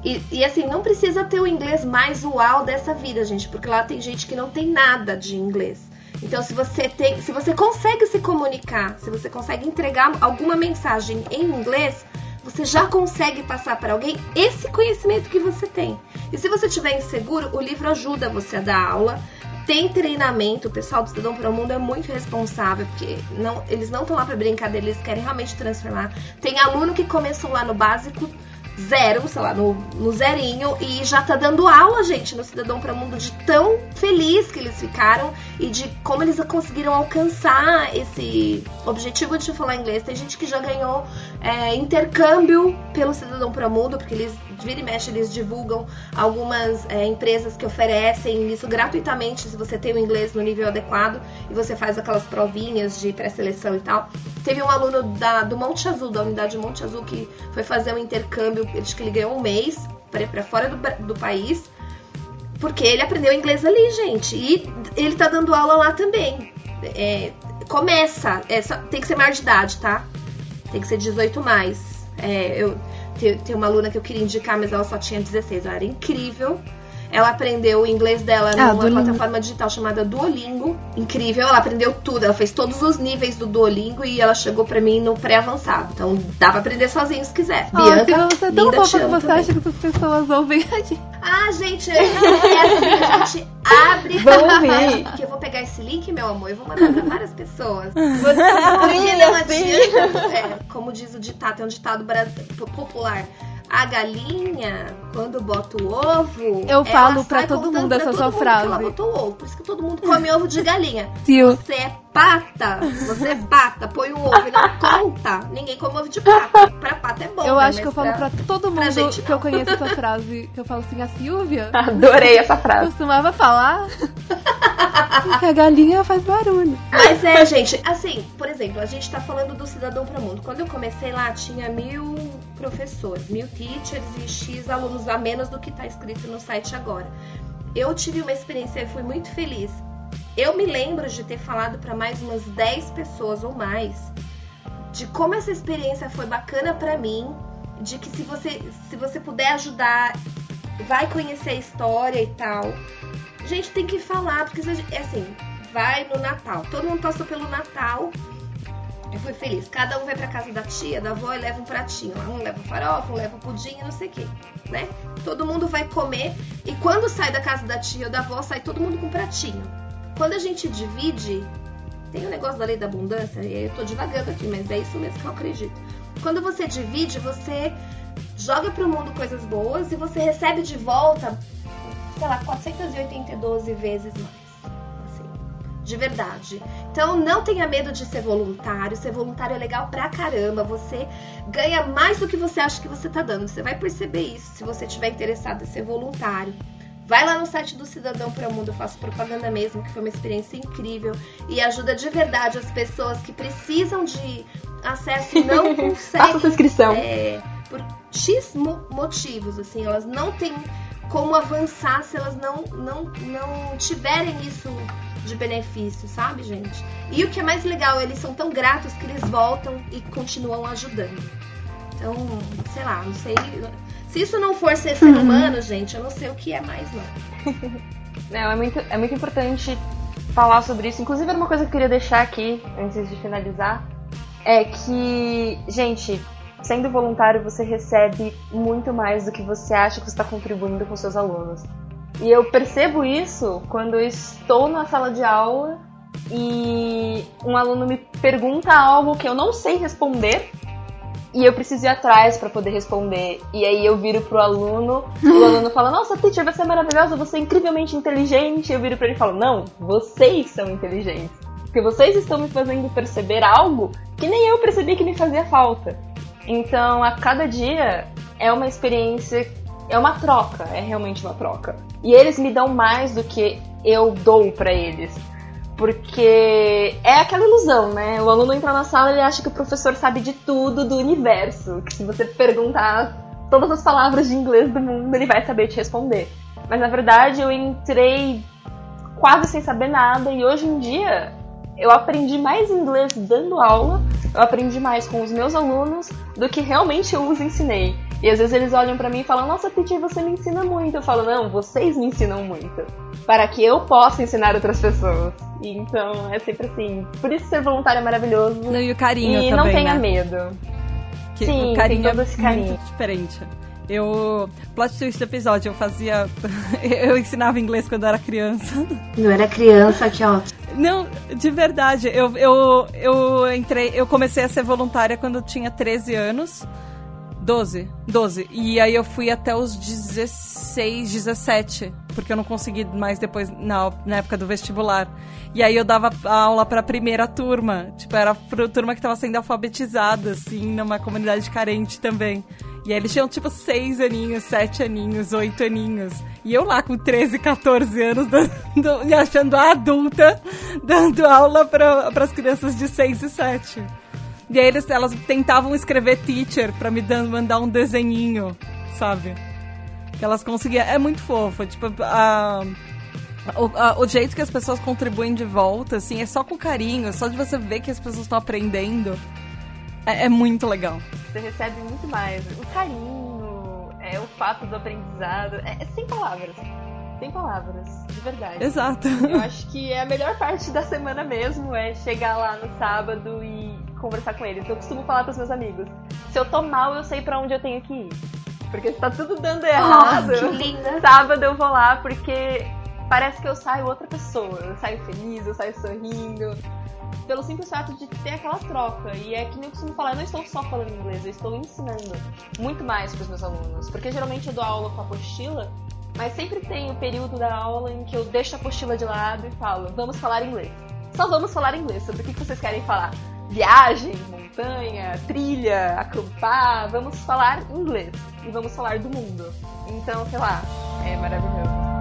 E, e, assim, não precisa ter o inglês mais uau dessa vida, gente, porque lá tem gente que não tem nada de inglês. Então, se você tem, se você consegue se comunicar, se você consegue entregar alguma mensagem em inglês, você já consegue passar para alguém esse conhecimento que você tem. E se você estiver inseguro, o livro ajuda você a dar aula. Tem treinamento, o pessoal do Cidadão para o Mundo é muito responsável, porque não, eles não estão lá para brincadeira, eles querem realmente transformar. Tem aluno que começou lá no básico zero, sei lá, no, no zerinho, e já tá dando aula, gente, no Cidadão para o Mundo, de tão feliz que eles ficaram e de como eles conseguiram alcançar esse objetivo de falar inglês. Tem gente que já ganhou é, intercâmbio pelo Cidadão para o Mundo, porque eles, vira e mexe, eles divulgam algumas é, empresas que oferecem isso gratuitamente, se você tem o inglês no nível adequado e você faz aquelas provinhas de pré-seleção e tal. Teve um aluno da, do Monte Azul, da unidade Monte Azul, que foi fazer um intercâmbio acho que ele ganhou um mês para fora do, do país, porque ele aprendeu inglês ali, gente. E ele tá dando aula lá também. É, começa, é, tem que ser maior de idade, tá? Tem que ser 18 mais. É, eu tem uma aluna que eu queria indicar, mas ela só tinha 16. Ela era incrível. Ela aprendeu o inglês dela ah, numa Duolingo. plataforma digital chamada Duolingo. Incrível, ela aprendeu tudo. Ela fez todos os níveis do Duolingo e ela chegou pra mim no pré-avançado. Então dá pra aprender sozinho se quiser. Oh, Bianca, você é tão fofa que você acha que as pessoas ouvem aqui. Ah, gente, é assim, a gente abre. Vamos ver. Porque eu vou pegar esse link, meu amor, e vou mandar pra várias pessoas. Você não adianta. É, como diz o ditado, é um ditado popular A galinha, quando bota o ovo. Eu falo pra todo mundo essa todo sua mundo frase. Ela botou o ovo. Por isso que todo mundo come ovo de galinha. Tio. Você é pata. Você é pata. Põe um ovo e não conta. Ninguém come ovo de pata. Pra pata é bom. Eu né? acho que eu Mas falo pra todo mundo gente, que eu conheço essa frase, que eu falo assim, a Silvia Adorei essa frase. costumava falar que a galinha faz barulho. Mas é, gente, assim, por exemplo, a gente tá falando do Cidadão para o Mundo. Quando eu comecei lá, tinha mil professores, mil teachers e X alunos a menos do que tá escrito no site agora. Eu tive uma experiência e fui muito feliz. Eu me lembro de ter falado para mais umas 10 pessoas ou mais de como essa experiência foi bacana para mim, de que se você, se você puder ajudar, vai conhecer a história e tal. Gente, tem que falar, porque a é assim, vai no Natal. Todo mundo passou pelo Natal. Eu fui feliz. Cada um vai pra casa da tia, da avó e leva um pratinho. Um leva farofa, um leva pudim, não sei o quê, né? Todo mundo vai comer e quando sai da casa da tia ou da avó, sai todo mundo com um pratinho. Quando a gente divide, tem o negócio da lei da abundância, eu tô divagando aqui, mas é isso mesmo que eu acredito. Quando você divide, você joga pro mundo coisas boas e você recebe de volta, sei lá, 482 vezes mais. Assim, de verdade. Então não tenha medo de ser voluntário. Ser voluntário é legal pra caramba. Você ganha mais do que você acha que você tá dando. Você vai perceber isso se você estiver interessado em ser voluntário. Vai lá no site do Cidadão para o Mundo, eu faço propaganda mesmo, que foi uma experiência incrível e ajuda de verdade as pessoas que precisam de acesso e não Faça conseguem sua inscrição. é, por X mo- motivos, assim, elas não têm como avançar se elas não, não, não tiverem isso de benefício, sabe, gente? E o que é mais legal, eles são tão gratos que eles voltam e continuam ajudando. Então, sei lá, não sei. Se isso não for ser ser humano, gente, eu não sei o que é mais, não. Não, é muito, é muito importante falar sobre isso. Inclusive, era uma coisa que eu queria deixar aqui, antes de finalizar, é que, gente, sendo voluntário, você recebe muito mais do que você acha que está contribuindo com seus alunos. E eu percebo isso quando eu estou na sala de aula e um aluno me pergunta algo que eu não sei responder e eu preciso ir atrás para poder responder. E aí eu viro pro aluno, o aluno fala: "Nossa, teacher, você é maravilhosa, você é incrivelmente inteligente". Eu viro para ele e falo: "Não, vocês são inteligentes, porque vocês estão me fazendo perceber algo que nem eu percebi que me fazia falta". Então, a cada dia é uma experiência, é uma troca, é realmente uma troca. E eles me dão mais do que eu dou para eles. Porque é aquela ilusão, né? O aluno entra na sala e acha que o professor sabe de tudo do universo. Que se você perguntar todas as palavras de inglês do mundo, ele vai saber te responder. Mas na verdade eu entrei quase sem saber nada e hoje em dia eu aprendi mais inglês dando aula, eu aprendi mais com os meus alunos do que realmente eu os ensinei. E às vezes eles olham pra mim e falam: Nossa, teacher, você me ensina muito. Eu falo: Não, vocês me ensinam muito. Para que eu possa ensinar outras pessoas. E então é sempre assim. Por isso ser voluntário é maravilhoso. Não, e o carinho e também, não tenha né? medo. Que Sim, o carinho tem todo é esse carinho. muito diferente. Eu. Plot twist do episódio, eu fazia. eu ensinava inglês quando eu era criança. Eu era criança aqui, ó. Não, de verdade. Eu, eu, eu entrei. Eu comecei a ser voluntária quando eu tinha 13 anos. 12, 12. E aí eu fui até os 16, 17. Porque eu não consegui mais depois, na, na época do vestibular. E aí eu dava aula pra primeira turma. Tipo, era pra turma que tava sendo alfabetizada, assim, numa comunidade carente também. E aí eles tinham, tipo, seis aninhos, sete aninhos, oito aninhos. E eu lá com 13, 14 anos, dando- me achando adulta, dando aula para as crianças de 6 e 7. E aí eles, elas tentavam escrever teacher pra me mandar um desenhinho, sabe? Que elas conseguiam. É muito fofo. Tipo, a, o, a- o jeito que as pessoas contribuem de volta, assim, é só com carinho, só de você ver que as pessoas estão aprendendo. É, é muito legal. Você recebe muito mais. O carinho, é o fato do aprendizado. É, é sem palavras. Sem palavras, de verdade. Exato. Eu acho que é a melhor parte da semana mesmo é chegar lá no sábado e conversar com eles. Eu costumo falar pros meus amigos: se eu tô mal, eu sei pra onde eu tenho que ir. Porque tá tudo dando errado, que linda. sábado eu vou lá porque parece que eu saio outra pessoa. Eu saio feliz, eu saio sorrindo. pelo simples fato de ter aquela troca. E é que nem eu costumo falar, eu não estou só falando inglês, eu estou ensinando muito mais para os meus alunos. Porque geralmente eu dou aula com a apostila, mas sempre tem o período da aula em que eu deixo a apostila de lado e falo, vamos falar inglês. Só vamos falar inglês, sobre o que vocês querem falar. Viagem, montanha, trilha, acampar, vamos falar inglês. E vamos falar do mundo. Então, sei lá, é maravilhoso.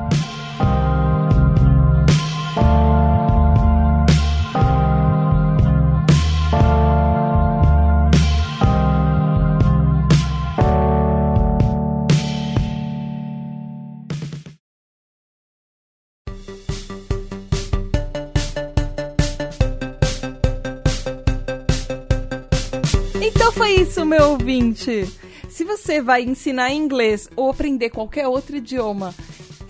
Meu ouvinte. Se você vai ensinar inglês ou aprender qualquer outro idioma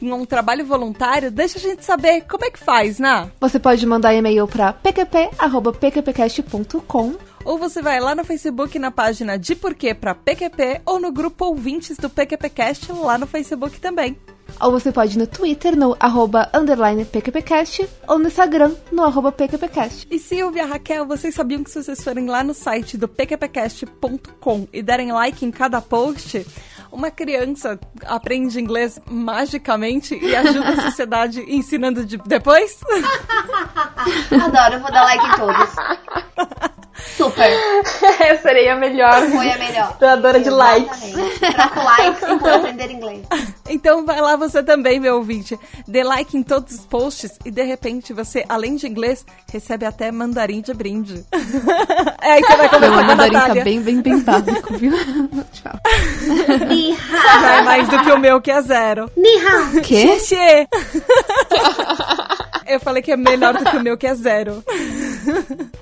em um trabalho voluntário, deixa a gente saber como é que faz, né? Você pode mandar e-mail para pqp.pqpcast.com Ou você vai lá no Facebook na página de Porquê pra PQP ou no grupo Ouvintes do PQPcast lá no Facebook também. ou você pode ir no Twitter no arroba underline PQPcast ou no Instagram no arroba PQPcast. E Silvia, Raquel, vocês sabiam que se vocês forem lá no site do pqpcast.com e derem like em cada post, uma criança aprende inglês magicamente e ajuda a sociedade ensinando de depois? Adoro, eu vou dar like em todos. Super. Eu serei a melhor. Foi a melhor. Doadora de likes. Exatamente. Troco likes e vou aprender inglês. Então vai lá você também, meu ouvinte. Dê like em todos os posts e de repente você, além de inglês, recebe até mandarim de brinde. é, aí você vai Meu conversar com a mandarim tá bem, bem, bem básico, viu? Tchau. Ni Já é hao. mais do que o meu, que é zero. Ni hao. Quê? Xexê! Eu falei que é melhor do que o meu, que é zero.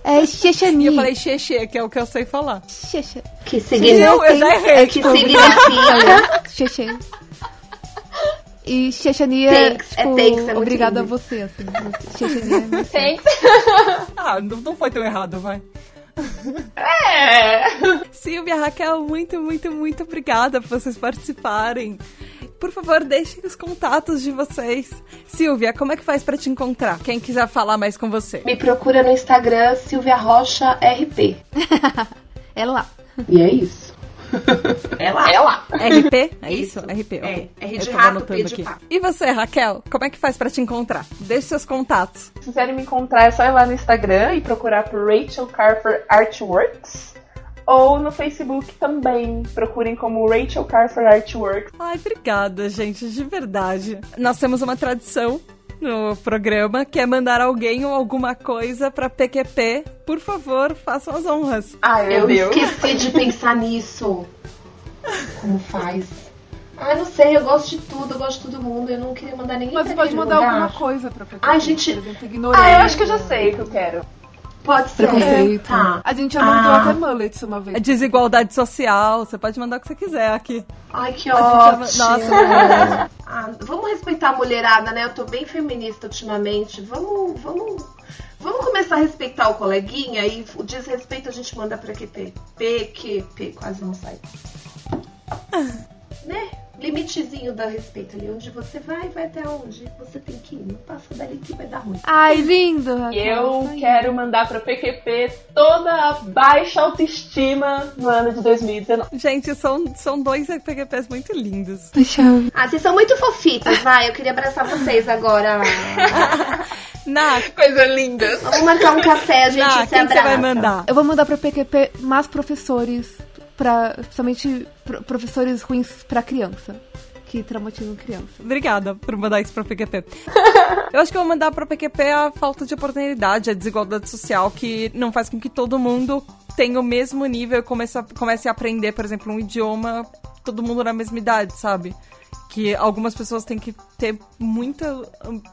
É Xexani. E eu falei xexê, que é o que eu sei falar. Xexe. Que Não, significa... eu já errei. Que significa... Xexê. E Xexani é, Thanks, é tipo, thanks, é muito obrigada a você, assim. Xexani é Thanks. Ah, não, não foi tão errado, vai. É. Silvia, Raquel, muito, muito, muito obrigada por vocês participarem. Por favor, deixem os contatos de vocês. Silvia, como é que faz pra te encontrar? Quem quiser falar mais com você. Me procura no Instagram Silvia Rocha RP. É lá. E é isso. É lá. É lá. RP? É isso? Isso. RP, ok. É, R Eu de tava rato, anotando P de aqui. pato. E você, Raquel, como é que faz pra te encontrar? Deixe seus contatos. Se quiserem me encontrar, é só ir lá no Instagram e procurar por Rachel Carfer Artworks. Ou no Facebook também. Procurem como Rachel Carfer Artworks. Ai, obrigada, gente, de verdade. Nós temos uma tradição no programa que é mandar alguém ou alguma coisa pra PQP. Por favor, façam as honras. Meu Eu Deus. esqueci de pensar nisso. Como faz? Ah, não sei, eu gosto de tudo, eu gosto de todo mundo. Eu não queria mandar ninguém Mas você pode mandar lugar. alguma coisa pra PQP. Ai, gente- exemplo. Ah, eu acho que eu já sei o que eu quero. Pode ser. Preconceito. Tá. A gente já mandou Ah. até mullets uma vez. É desigualdade social, você pode mandar o que você quiser aqui. Ai, que A ótimo. já- Nossa, Ah, vamos respeitar a mulherada, né? Eu tô bem feminista ultimamente. Vamos, vamos, vamos começar a respeitar o coleguinha e o desrespeito a gente manda pra QP. PQP, quase não sai. Né? Limitezinho da respeito ali. Onde você vai, vai até onde você tem que ir. Não passa dali que vai dar ruim. Ai, lindo. Raquel, Eu quero mandar pra PQP toda a baixa autoestima no ano de 2019. gente, são, são dois PQPs muito lindos. Deixa eu... Ah, vocês são muito fofitas, vai. Eu queria abraçar vocês agora. Na, Coisa linda. Vamos marcar um café, a gente Na, se quem que você abraça. vai mandar? Eu vou mandar pra PQP mais professores, pra, principalmente pro- professores ruins pra criança, que traumatizam criança. Obrigada por mandar isso pra PQP. Eu acho que eu vou mandar pra PQP a falta de oportunidade, a desigualdade social, que não faz com que todo mundo tenha o mesmo nível e comece a, comece a aprender, por exemplo, um idioma, todo mundo na mesma idade, sabe? Que algumas pessoas têm que ter muita,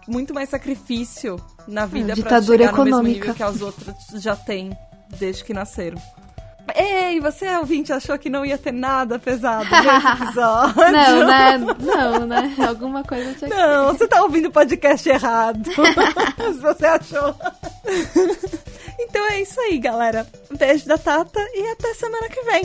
muito mais sacrifício na vida pra ditadura chegar no mesmo econômica. nível que as outras já têm desde que nasceram. Ei, você ouvinte achou que não ia ter nada pesado nesse episódio? Não, né? Não, né? Alguma coisa tinha que Não, você tá ouvindo o podcast errado. Se você achou. Então é isso aí, galera. Um beijo da Tata e até semana que vem.